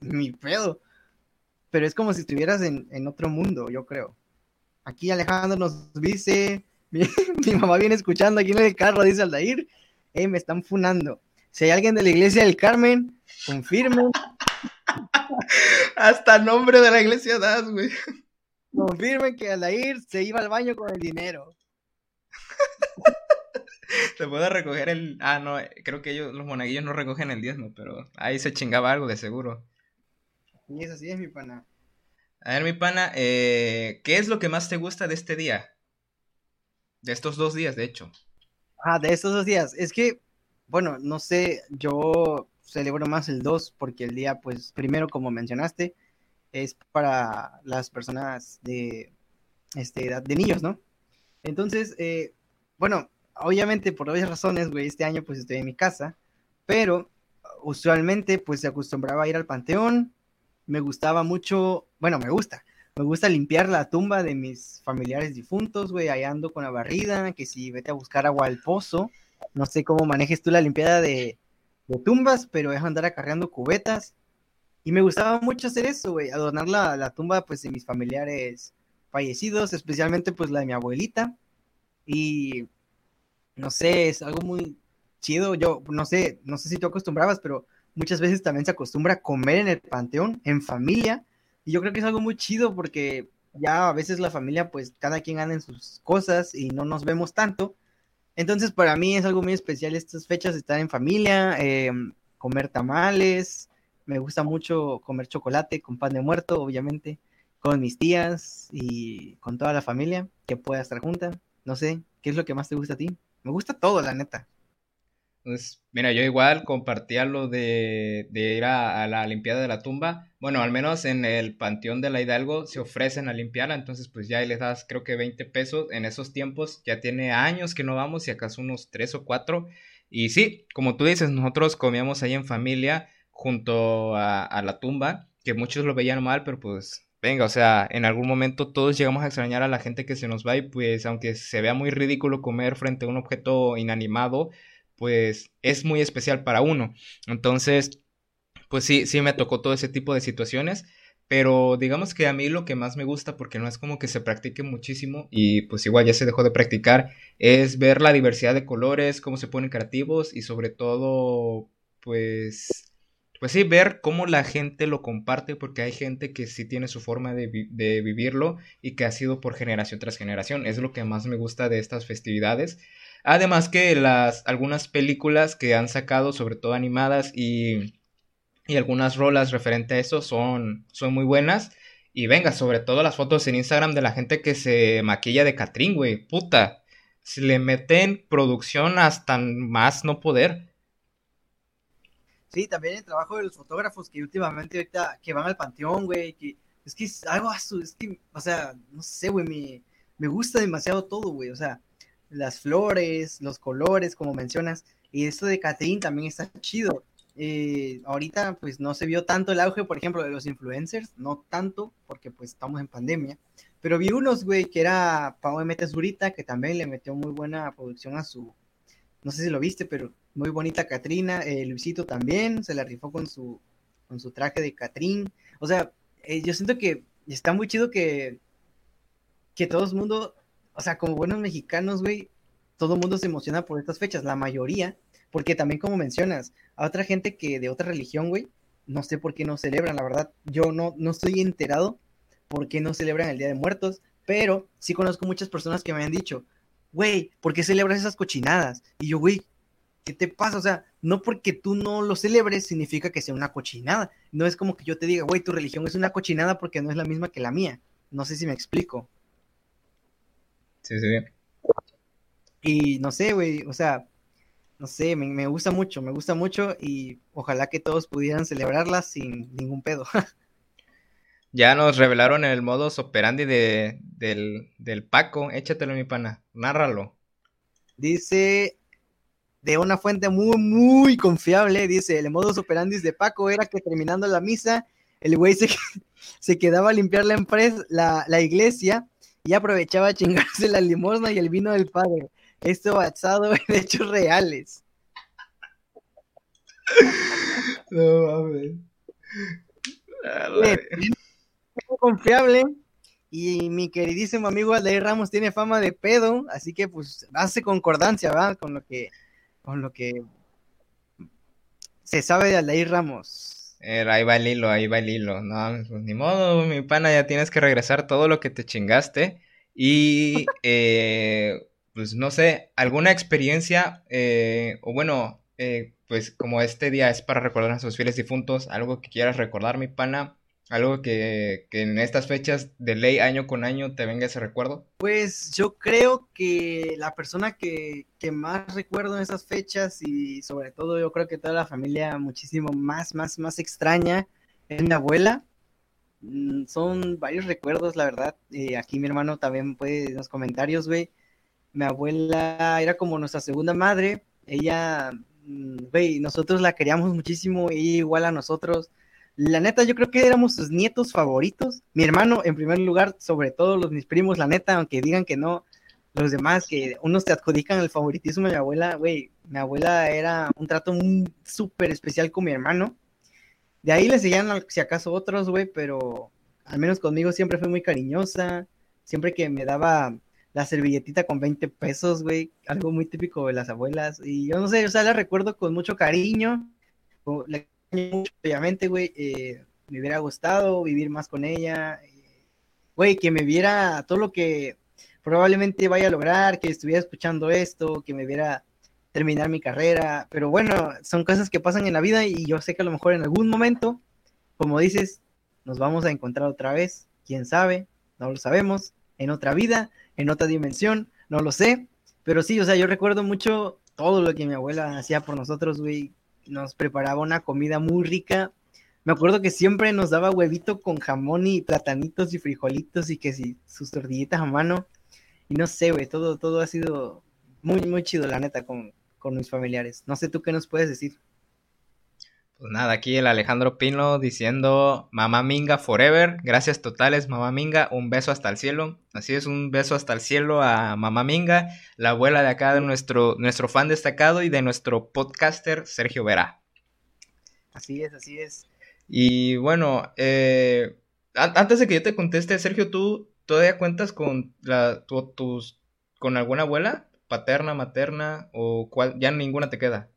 Mi pedo. Pero es como si estuvieras en, otro mundo, yo creo. Aquí Alejandro nos dice. Mi, mamá viene escuchando aquí en el carro, dice Aldair. Eh, me están funando. Si hay alguien de la iglesia del Carmen, confirmen. Hasta nombre de la iglesia das, güey. Confirmen que ir se iba al baño con el dinero. Se puede recoger el. Ah, no, creo que ellos, los monaguillos no recogen el diezmo, pero ahí se chingaba algo de seguro. Y eso sí es mi pana. A ver, mi pana, eh, ¿qué es lo que más te gusta de este día? De estos dos días, de hecho. Ah, de estos dos días. Es que, bueno, no sé, yo celebro más el 2 porque el día, pues, primero, como mencionaste, es para las personas de este, edad de niños, ¿no? Entonces, eh, bueno, obviamente por obvias razones, güey, este año pues estoy en mi casa, pero usualmente pues se acostumbraba a ir al panteón, me gustaba mucho, bueno, me gusta, me gusta limpiar la tumba de mis familiares difuntos, güey, ahí ando con la barrida, que si vete a buscar agua al pozo, no sé cómo manejes tú la limpiada de, de tumbas, pero es andar acarreando cubetas. Y me gustaba mucho hacer eso, güey, adornar la, la, tumba, pues, de mis familiares fallecidos, especialmente, pues, la de mi abuelita. Y, no sé, es algo muy chido. Yo, no sé, no sé si tú acostumbrabas, pero muchas veces también se acostumbra a comer en el panteón, en familia. Y yo creo que es algo muy chido porque ya a veces la familia, pues, cada quien anda en sus cosas y no nos vemos tanto. Entonces, para mí es algo muy especial estas fechas, estar en familia, em, comer tamales, me gusta mucho comer chocolate con pan de muerto, obviamente, con mis tías y con toda la familia que pueda estar junta. No sé, ¿qué es lo que más te gusta a ti? Me gusta todo, la neta. Pues mira, yo igual compartía lo de, ir a, la limpiada de la tumba. Bueno, al menos en el Panteón de la Hidalgo se ofrecen a limpiarla, entonces pues ya les das creo que 20 pesos. En esos tiempos ya tiene años que no vamos, si acaso unos 3 o 4. Y sí, como tú dices, nosotros comíamos ahí en familia junto a, a la tumba, que muchos lo veían mal, pero pues venga, o sea, en algún momento todos llegamos a extrañar a la gente que se nos va y pues aunque se vea muy ridículo comer frente a un objeto inanimado, pues es muy especial para uno. Entonces, pues sí, sí me tocó todo ese tipo de situaciones. Pero digamos que a mí lo que más me gusta, porque no es como que se practique muchísimo y pues igual ya se dejó de practicar, es ver la diversidad de colores, cómo se ponen creativos y sobre todo, pues, pues sí, ver cómo la gente lo comparte, porque hay gente que sí tiene su forma de, de vivirlo y que ha sido por generación tras generación. Es lo que más me gusta de estas festividades. Además que las algunas películas que han sacado, sobre todo animadas y, y algunas rolas referente a eso son, son muy buenas. Y venga, sobre todo las fotos en Instagram de la gente que se maquilla de Catrín, güey. Puta. Si le meten producción hasta más no poder. Sí, también el trabajo de los fotógrafos que últimamente ahorita que van al panteón, güey, es que es algo es que, o sea, no sé, güey, me, me gusta demasiado todo, güey, o sea, las flores, los colores, como mencionas, y esto de Catherine también está chido. Eh, ahorita pues no se vio tanto el auge, por ejemplo, de los influencers, no tanto, porque pues estamos en pandemia, Pero vi unos, güey, que era Pau M. Zurita, que también le metió muy buena producción a su, no sé si lo viste, pero muy bonita Catrina, eh, Luisito también, se la rifó con su, con su traje de Catrín. O sea, eh, yo siento que está muy chido que, que todo el mundo, o sea, como buenos mexicanos, güey, todo mundo se emociona por estas fechas, la mayoría, porque también como mencionas, a otra gente que de otra religión, güey, no sé por qué no celebran, la verdad, yo no, no estoy enterado por qué no celebran el Día de Muertos, pero sí conozco muchas personas que me han dicho, güey, ¿por qué celebras esas cochinadas? Y yo, güey, ¿qué te pasa? O sea, no porque tú no lo celebres significa que sea una cochinada. No es como que yo te diga, güey, tu religión es una cochinada porque no es la misma que la mía. No sé si me explico. Sí, sí. Y no sé, güey, o sea, no sé, me, me, gusta mucho, me gusta mucho y ojalá que todos pudieran celebrarla sin ningún pedo. ya nos revelaron el modus operandi de, del, del Paco, échatelo mi pana, nárralo. Dice de una fuente muy, muy confiable, dice, el modus operandi de Paco era que terminando la misa, el güey se, se quedaba a limpiar la, empresa, la, la iglesia y aprovechaba a chingarse la limosna y el vino del padre. Esto basado en hechos reales. No mames. Confiable. Y mi queridísimo amigo Aldair Ramos tiene fama de pedo, así que pues hace concordancia. Con lo que, con lo que se sabe de Aldair Ramos. Ahí va el hilo, ahí va el hilo. No, pues ni modo, mi pana, ya tienes que regresar todo lo que te chingaste. Y eh, pues no sé, alguna experiencia, eh, o bueno, eh, pues como este día es para recordar a sus fieles difuntos, algo que quieras recordar, mi pana, algo que, que, en estas fechas de ley año con año te venga ese recuerdo. Pues yo creo que la persona que, que más recuerdo en esas fechas y sobre todo yo creo que toda la familia muchísimo más, más, más extraña es mi abuela. Mm, son varios recuerdos, la verdad. Eh, aquí mi hermano también puede en los comentarios, güey mi abuela era como nuestra segunda madre, ella, mm, güey, nosotros la queríamos muchísimo, ella igual a nosotros. La neta, yo creo que éramos sus nietos favoritos. Mi hermano, en primer lugar, sobre todo los mis primos, la neta, aunque digan que no, los demás, que unos te adjudican el favoritismo de mi abuela, güey, mi abuela era un trato súper especial con mi hermano. De ahí le seguían, si acaso, otros, güey, pero al menos conmigo siempre fue muy cariñosa. Siempre que me daba la servilletita con 20 pesos, güey, algo muy típico de las abuelas. Y yo no sé, o sea, la recuerdo con mucho cariño, obviamente, güey, eh, me hubiera gustado vivir más con ella, eh, güey, que me viera todo lo que probablemente vaya a lograr, que estuviera escuchando esto, que me viera terminar mi carrera, pero bueno, son cosas que pasan en la vida y yo sé que a lo mejor en algún momento, como dices, nos vamos a encontrar otra vez, quién sabe, no lo sabemos, en otra vida, en otra dimensión, no lo sé, pero sí, o sea, yo recuerdo mucho todo lo que mi abuela hacía por nosotros, güey, nos preparaba una comida muy rica. Me acuerdo que siempre nos daba huevito con jamón y platanitos y frijolitos y que si sus tortillitas a mano. Y no sé, güey, todo, todo ha sido muy, muy chido, la neta, con, con mis familiares. No sé tú qué nos puedes decir. Pues nada, aquí el Alejandro Pino diciendo Mamá Minga Forever. Gracias totales, Mamá Minga. Un beso hasta el cielo. Así es, un beso hasta el cielo a Mamá Minga, la abuela de acá de nuestro, nuestro fan destacado y de nuestro podcaster Sergio Vera. Así es, así es. Y bueno, eh, antes de que yo te conteste, Sergio, ¿tú todavía cuentas con la, tus, con alguna abuela? ¿Paterna, materna o cuál? Ya ninguna te queda.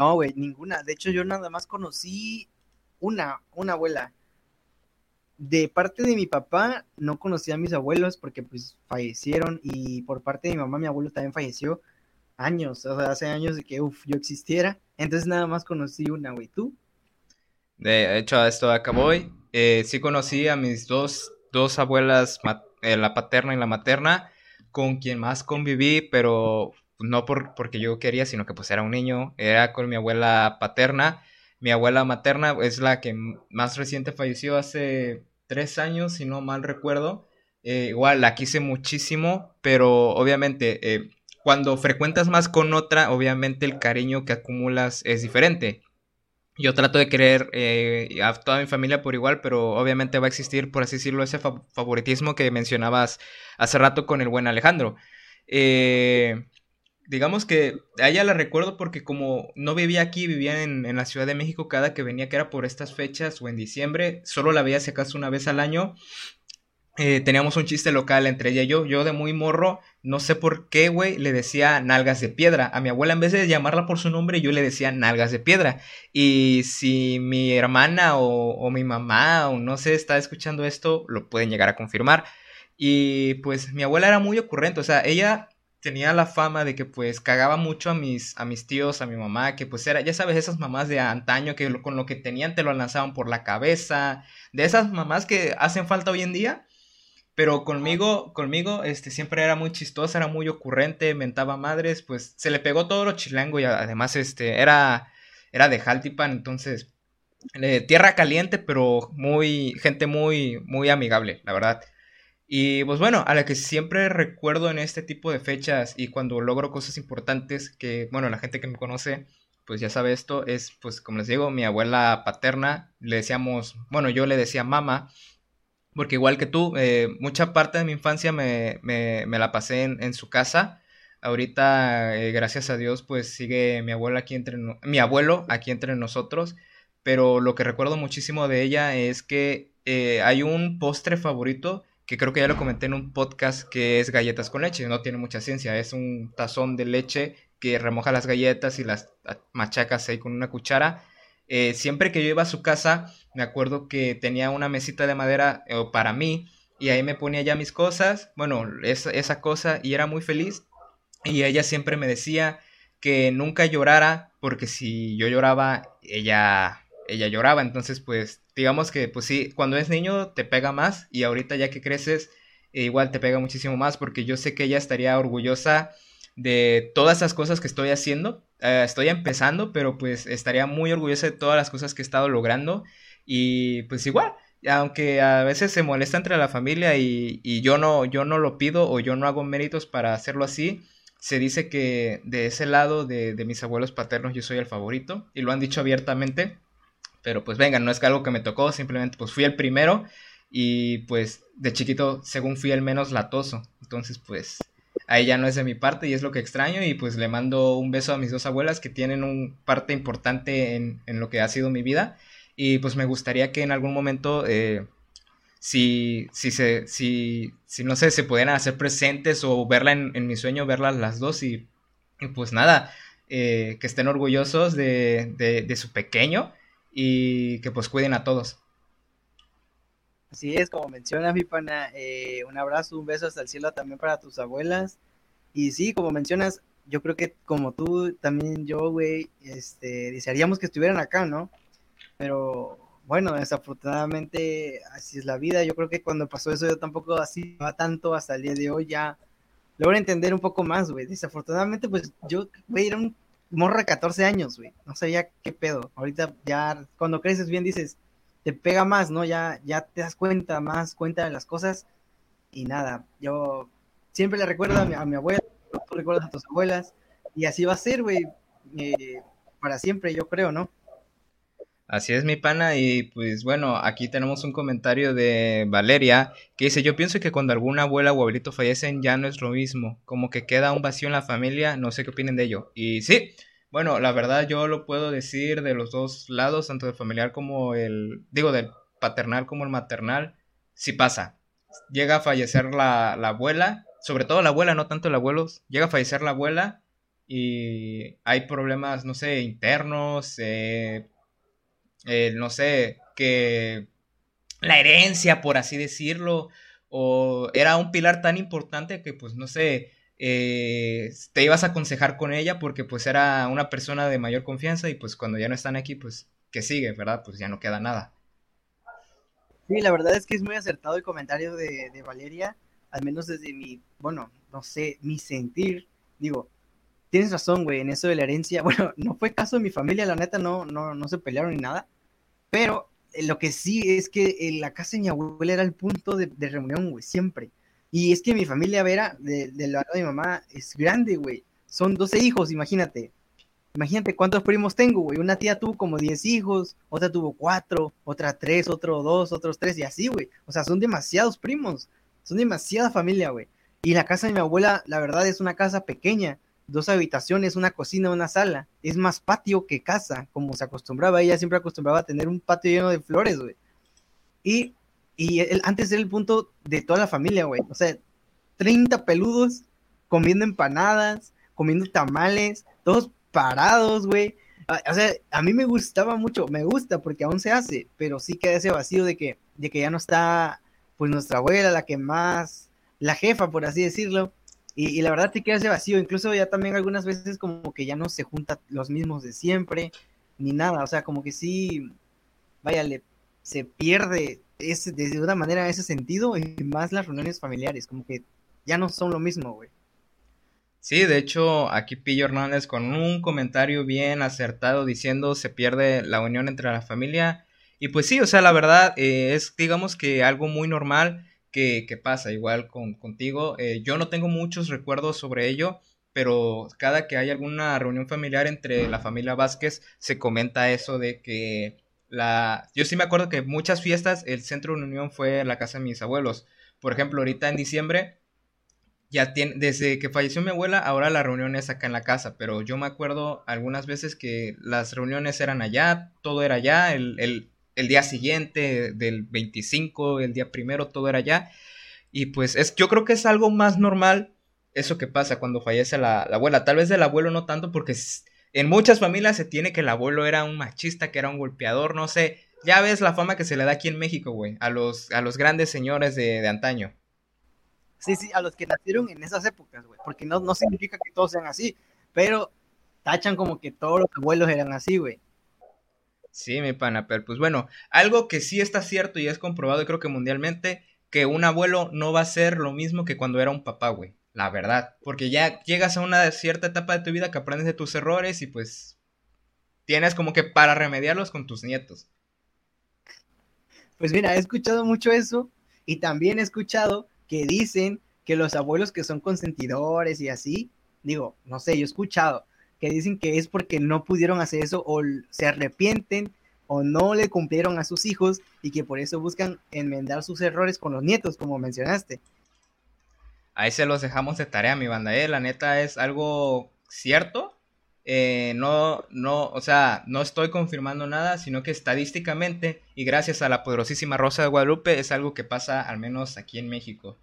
No, güey, ninguna. De hecho, yo nada más conocí una, una abuela. De parte de mi papá, no conocí a mis abuelos porque pues fallecieron y por parte de mi mamá, mi abuelo también falleció años, o sea, hace años de que, uff, yo existiera. Entonces nada más conocí una, güey. ¿Tú? De hecho, esto acabó hoy. Eh, sí conocí a mis dos, dos abuelas, eh, la paterna y la materna, con quien más conviví, pero no por, porque yo quería, sino que pues era un niño, era con mi abuela paterna. Mi abuela materna es la que más reciente falleció hace tres años, si no mal recuerdo. Eh, igual la quise muchísimo, pero obviamente eh, cuando frecuentas más con otra, obviamente el cariño que acumulas es diferente. Yo trato de querer eh, a toda mi familia por igual, pero obviamente va a existir, por así decirlo, ese favoritismo que mencionabas hace rato con el buen Alejandro. Eh, digamos que a ella la recuerdo porque como no vivía aquí, vivía en, en, la Ciudad de México, cada que venía que era por estas fechas o en diciembre, solo la veía si acaso una vez al año eh, teníamos un chiste local entre ella y yo. Yo de muy morro, no sé por qué, güey, le decía nalgas de piedra. A mi abuela, en vez de llamarla por su nombre, yo le decía nalgas de piedra. Y si mi hermana o, o mi mamá o no sé está escuchando esto, lo pueden llegar a confirmar. Y pues mi abuela era muy ocurrente, o sea, ella tenía la fama de que pues cagaba mucho a mis, a mis tíos, a mi mamá, que pues era, ya sabes, esas mamás de antaño que con lo que tenían te lo lanzaban por la cabeza, de esas mamás que hacen falta hoy en día pero conmigo, conmigo, este, siempre era muy chistosa, era muy ocurrente, mentaba madres, pues se le pegó todo lo chilango y además, este, era, era de Jaltipan, entonces, eh, tierra caliente, pero muy, gente muy, muy amigable, la verdad. Y pues bueno, a la que siempre recuerdo en este tipo de fechas y cuando logro cosas importantes, que bueno, la gente que me conoce, pues ya sabe esto, es pues como les digo, mi abuela paterna, le decíamos, bueno, yo le decía mamá, porque igual que tú, eh, mucha parte de mi infancia me, me, la pasé en, en, su casa. Ahorita, eh, gracias a Dios, pues sigue mi abuelo aquí entre mi abuelo aquí entre nosotros. Pero lo que recuerdo muchísimo de ella es que eh, hay un postre favorito que creo que ya lo comenté en un podcast que es galletas con leche. No tiene mucha ciencia, es un tazón de leche que remoja las galletas y las machacas ahí con una cuchara. siempre que yo iba a su casa, me acuerdo que tenía una mesita de madera eh, para mí y ahí me ponía ya mis cosas, bueno, esa, esa cosa y era muy feliz y ella siempre me decía que nunca llorara porque si yo lloraba ella ella lloraba, entonces pues digamos que pues sí, cuando es niño te pega más y ahorita ya que creces eh, igual te pega muchísimo más porque yo sé que ella estaría orgullosa de todas esas cosas que estoy haciendo. Eh, estoy empezando, pero pues estaría muy orgullosa de todas las cosas que he estado logrando y pues igual, aunque a veces se molesta entre la familia y, y, yo, no, yo no lo pido o yo no hago méritos para hacerlo así, se dice que de ese lado de, de mis abuelos paternos yo soy el favorito y lo han dicho abiertamente. Pero pues venga, no es algo que me tocó, simplemente pues fui el primero y pues de chiquito según fui el menos latoso. Entonces pues ahí ya no es de mi parte y es lo que extraño y pues le mando un beso a mis dos abuelas que tienen un parte importante en, en lo que ha sido mi vida y pues me gustaría que en algún momento, eh, si, si, se, si, si, no sé, se pudieran hacer presentes o verla en, en mi sueño, verlas las dos y, pues nada, eh, que estén orgullosos de, de, su pequeño y que pues cuiden a todos. Así es, como menciona mi pana, eh, un abrazo, un beso hasta el cielo también para tus abuelas. Y sí, como mencionas, yo creo que como tú, también yo, güey, este, desearíamos que estuvieran acá, ¿no? Pero bueno, desafortunadamente así es la vida. Yo creo que cuando pasó eso yo tampoco así va tanto hasta el día de hoy ya logro entender un poco más, güey. Desafortunadamente pues yo, güey, era un morro de 14 años, güey. No sabía qué pedo. Ahorita ya cuando creces bien dices, te pega más, ¿no? Ya, ya te das cuenta más, cuenta de las cosas. Y nada, yo siempre le recuerdo a mi, a mi abuela, tú recuerdas a tus abuelas, y así va a ser, güey, eh, para siempre, yo creo, ¿no? Así es, mi pana, y pues bueno, aquí tenemos un comentario de Valeria que dice, yo pienso que cuando alguna abuela o abuelito fallecen ya no es lo mismo, como que queda un vacío en la familia, no sé qué opinen de ello. Y sí, bueno, la verdad yo lo puedo decir de los dos lados, tanto del familiar como el, digo, del paternal como el maternal, sí pasa. Llega a fallecer la, la abuela, sobre todo la abuela, no tanto el abuelo, llega a fallecer la abuela y hay problemas, no sé, internos, eh, no sé, que la herencia, por así decirlo, o era un pilar tan importante que pues no sé, eh, te ibas a aconsejar con ella porque pues era una persona de mayor confianza y pues cuando ya no están aquí pues que sigue, ¿verdad? Pues ya no queda nada. Sí, la verdad es que es muy acertado el comentario de, de Valeria, al menos desde mi, bueno, no sé, mi sentir, digo, tienes razón, güey, en eso de la herencia. Bueno, no fue caso de mi familia, la neta, no, no, no se pelearon ni nada. Pero eh, lo que sí es que eh, la casa de mi abuela era el punto de, de reunión, güey, siempre. Y es que mi familia Vera, de, de de mi mamá, es grande, güey. Son 12 hijos, imagínate. Imagínate cuántos primos tengo, güey. Una tía tuvo como 10 hijos, otra tuvo 4, otra 3, otro 2, otros 3 y así, güey. O sea, son demasiados primos. Son demasiada familia, güey. Y la casa de mi abuela, la verdad, es una casa pequeña. Dos habitaciones, una cocina, una sala. Es más patio que casa, como se acostumbraba. Ella siempre acostumbraba a tener un patio lleno de flores, güey. Y, y el, antes era el punto de toda la familia, güey. O sea, 30 peludos comiendo empanadas, comiendo tamales, todos parados, güey. O sea, a mí me gustaba mucho, me gusta porque aún se hace, pero sí queda ese vacío de que, de que ya no está, pues, nuestra abuela, la que más, la jefa, por así decirlo. Y, la verdad sí queda ese vacío, incluso ya también algunas veces como que ya no se juntan los mismos de siempre, ni nada, o sea, como que sí, vaya, le, se pierde ese, de una manera ese sentido y más las reuniones familiares, como que ya no son lo mismo, güey. Sí, de hecho, aquí Pillo Hernández con un comentario bien acertado diciendo se pierde la unión entre la familia. Y pues sí, o sea, la verdad eh, es, digamos que algo muy normal que, pasa, igual con, contigo. Eh, yo no tengo muchos recuerdos sobre ello, pero cada que hay alguna reunión familiar entre la familia Vázquez, se comenta eso de que la... Yo sí me acuerdo que muchas fiestas, el centro de unión fue la casa de mis abuelos. Por ejemplo, ahorita en diciembre ya tiene, desde que falleció mi abuela, ahora la reunión es acá en la casa, pero yo me acuerdo algunas veces que las reuniones eran allá, todo era allá, el, el día siguiente del 25, el día primero, todo era allá. Y pues es, yo creo que es algo más normal eso que pasa cuando fallece la, la abuela. Tal vez del abuelo no tanto porque en muchas familias se tiene que el abuelo era un machista, que era un golpeador, no sé. Ya ves la fama que se le da aquí en México, güey, a los, a los grandes señores de, de antaño. Sí, sí, a los que nacieron en esas épocas, güey. Porque no, no significa que todos sean así, pero tachan como que todos los abuelos eran así, güey. Sí, mi pana, pero pues bueno, algo que sí está cierto y es comprobado, creo que mundialmente, que un abuelo no va a ser lo mismo que cuando era un papá, güey. La verdad. Porque ya llegas a una cierta etapa de tu vida que aprendes de tus errores y pues tienes como que para remediarlos con tus nietos. Pues mira, he escuchado mucho eso y también he escuchado que dicen que los abuelos que son consentidores y así, digo, no sé, yo he escuchado que dicen que es porque no pudieron hacer eso o se arrepienten o no le cumplieron a sus hijos y que por eso buscan enmendar sus errores con los nietos, como mencionaste. Ahí se los dejamos de tarea, mi banda. ¿eh? La neta es algo cierto. Eh, no, no, o sea, no estoy confirmando nada, sino que estadísticamente y gracias a la poderosísima Rosa de Guadalupe es algo que pasa al menos aquí en México.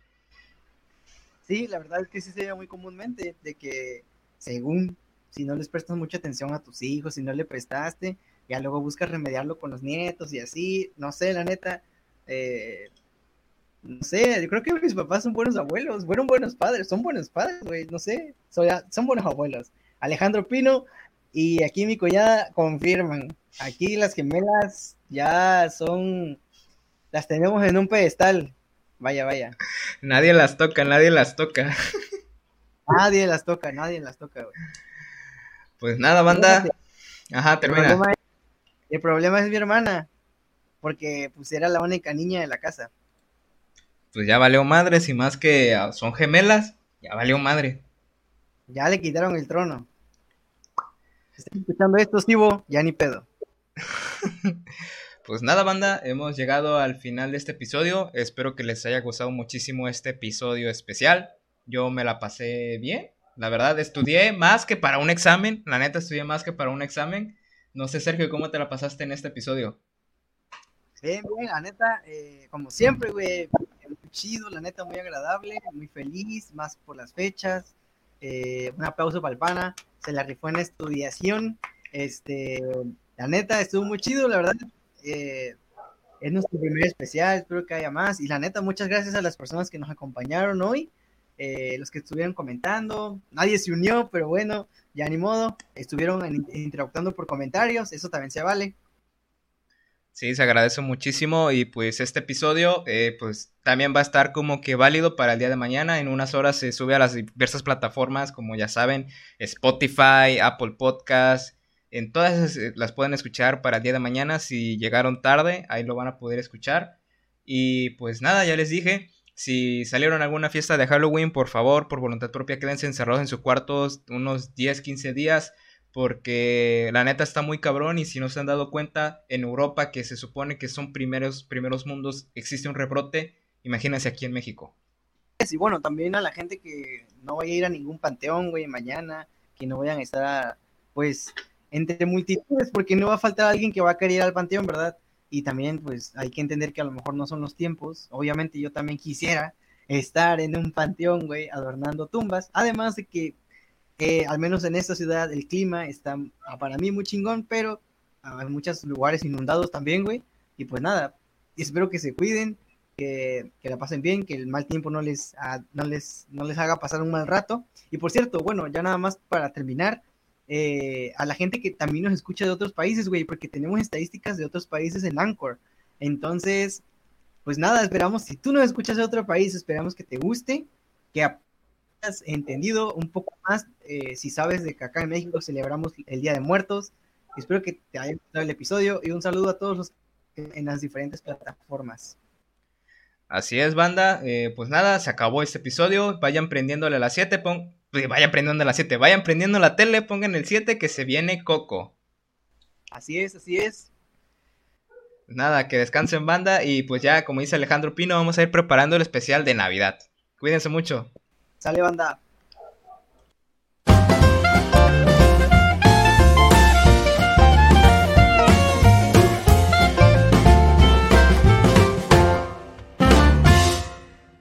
Sí, la verdad es que sí se ve muy comúnmente de que según si no les prestas mucha atención a tus hijos, si no le prestaste, ya luego buscas remediarlo con los nietos y así, no sé, la neta, eh, no sé, yo creo que mis papás son buenos abuelos, fueron buenos padres, son buenos padres, güey, no sé, son buenos abuelos. Alejandro Pino y aquí mi collada confirman. Aquí las gemelas ya son, las tenemos en un pedestal. Vaya, vaya. Nadie las toca, nadie las toca. Nadie las toca, nadie las toca, güey. Pues nada, banda. Ajá, termina. El problema, es, el problema es mi hermana, porque pues era la única niña de la casa. Pues ya valió madre, si más que ah, son gemelas, ya valió madre. Ya le quitaron el trono. Si escuchando esto, Sibo, ya ni pedo. pues nada, banda, hemos llegado al final de este episodio. Espero que les haya gustado muchísimo este episodio especial. Yo me la pasé bien. La verdad, estudié más que para un examen. La neta, estudié más que para un examen. No sé, Sergio, ¿cómo te la pasaste en este episodio? Bien, bien, la neta, eh, como siempre, güey, muy chido, la neta, muy agradable, muy feliz, más por las fechas, eh, un aplauso para el se la rifó en estudiación. Este, la neta, estuvo muy chido, la verdad. Eh, es nuestro primer especial, espero que haya más. Y la neta, muchas gracias a las personas que nos acompañaron hoy, eh, los que estuvieron comentando. Nadie se unió, pero bueno, ya ni modo. Estuvieron interactuando por comentarios, eso también se vale. Sí, se agradece muchísimo y pues este episodio eh, pues también va a estar como que válido para el día de mañana. En unas horas se sube a las diversas plataformas como ya saben, Spotify, Apple Podcast, en todas eh, las pueden escuchar para el día de mañana. Si llegaron tarde, ahí lo van a poder escuchar. Y pues nada, ya les dije, si salieron a alguna fiesta de Halloween, por favor, por voluntad propia, quédense encerrados en sus cuartos unos 10, 15 días porque la neta está muy cabrón y si no se han dado cuenta, en Europa, que se supone que son primeros, primeros mundos, existe un rebrote, imagínense aquí en México. Y bueno, también a la gente que no vaya a ir a ningún panteón, güey, mañana, que no vayan a estar, pues, entre multitudes, porque no va a faltar alguien que va a querer ir al panteón, ¿verdad? Y también, pues, hay que entender que a lo mejor no son los tiempos. Obviamente yo también quisiera estar en un panteón, güey, adornando tumbas. Además de que al menos en esta ciudad el clima está ah, para mí muy chingón, pero hay muchos lugares inundados también, güey. Y pues nada, espero que se cuiden, que, la pasen bien, que el mal tiempo no les, ah, no, les, no les haga pasar un mal rato. Y por cierto, bueno, ya nada más para terminar, eh, a la gente que también nos escucha de otros países, güey, porque tenemos estadísticas de otros países en Anchor. Entonces, pues nada, esperamos, si tú no escuchas de otro país, esperamos que te guste, que entendido un poco más, eh, si sabes de que acá en México celebramos el Día de Muertos. Espero que te haya gustado el episodio y un saludo a todos los en las diferentes plataformas. Así es, banda. Eh, pues nada, se acabó este episodio. Vayan prendiéndole a las 7. Pon... Vayan prendiendo a las 7. Vayan prendiendo la tele, pongan el 7 que se viene Coco. Así es, así es. Nada, que descansen banda y pues ya, como dice Alejandro Pino, vamos a ir preparando el especial de Navidad. Cuídense mucho. Sale banda.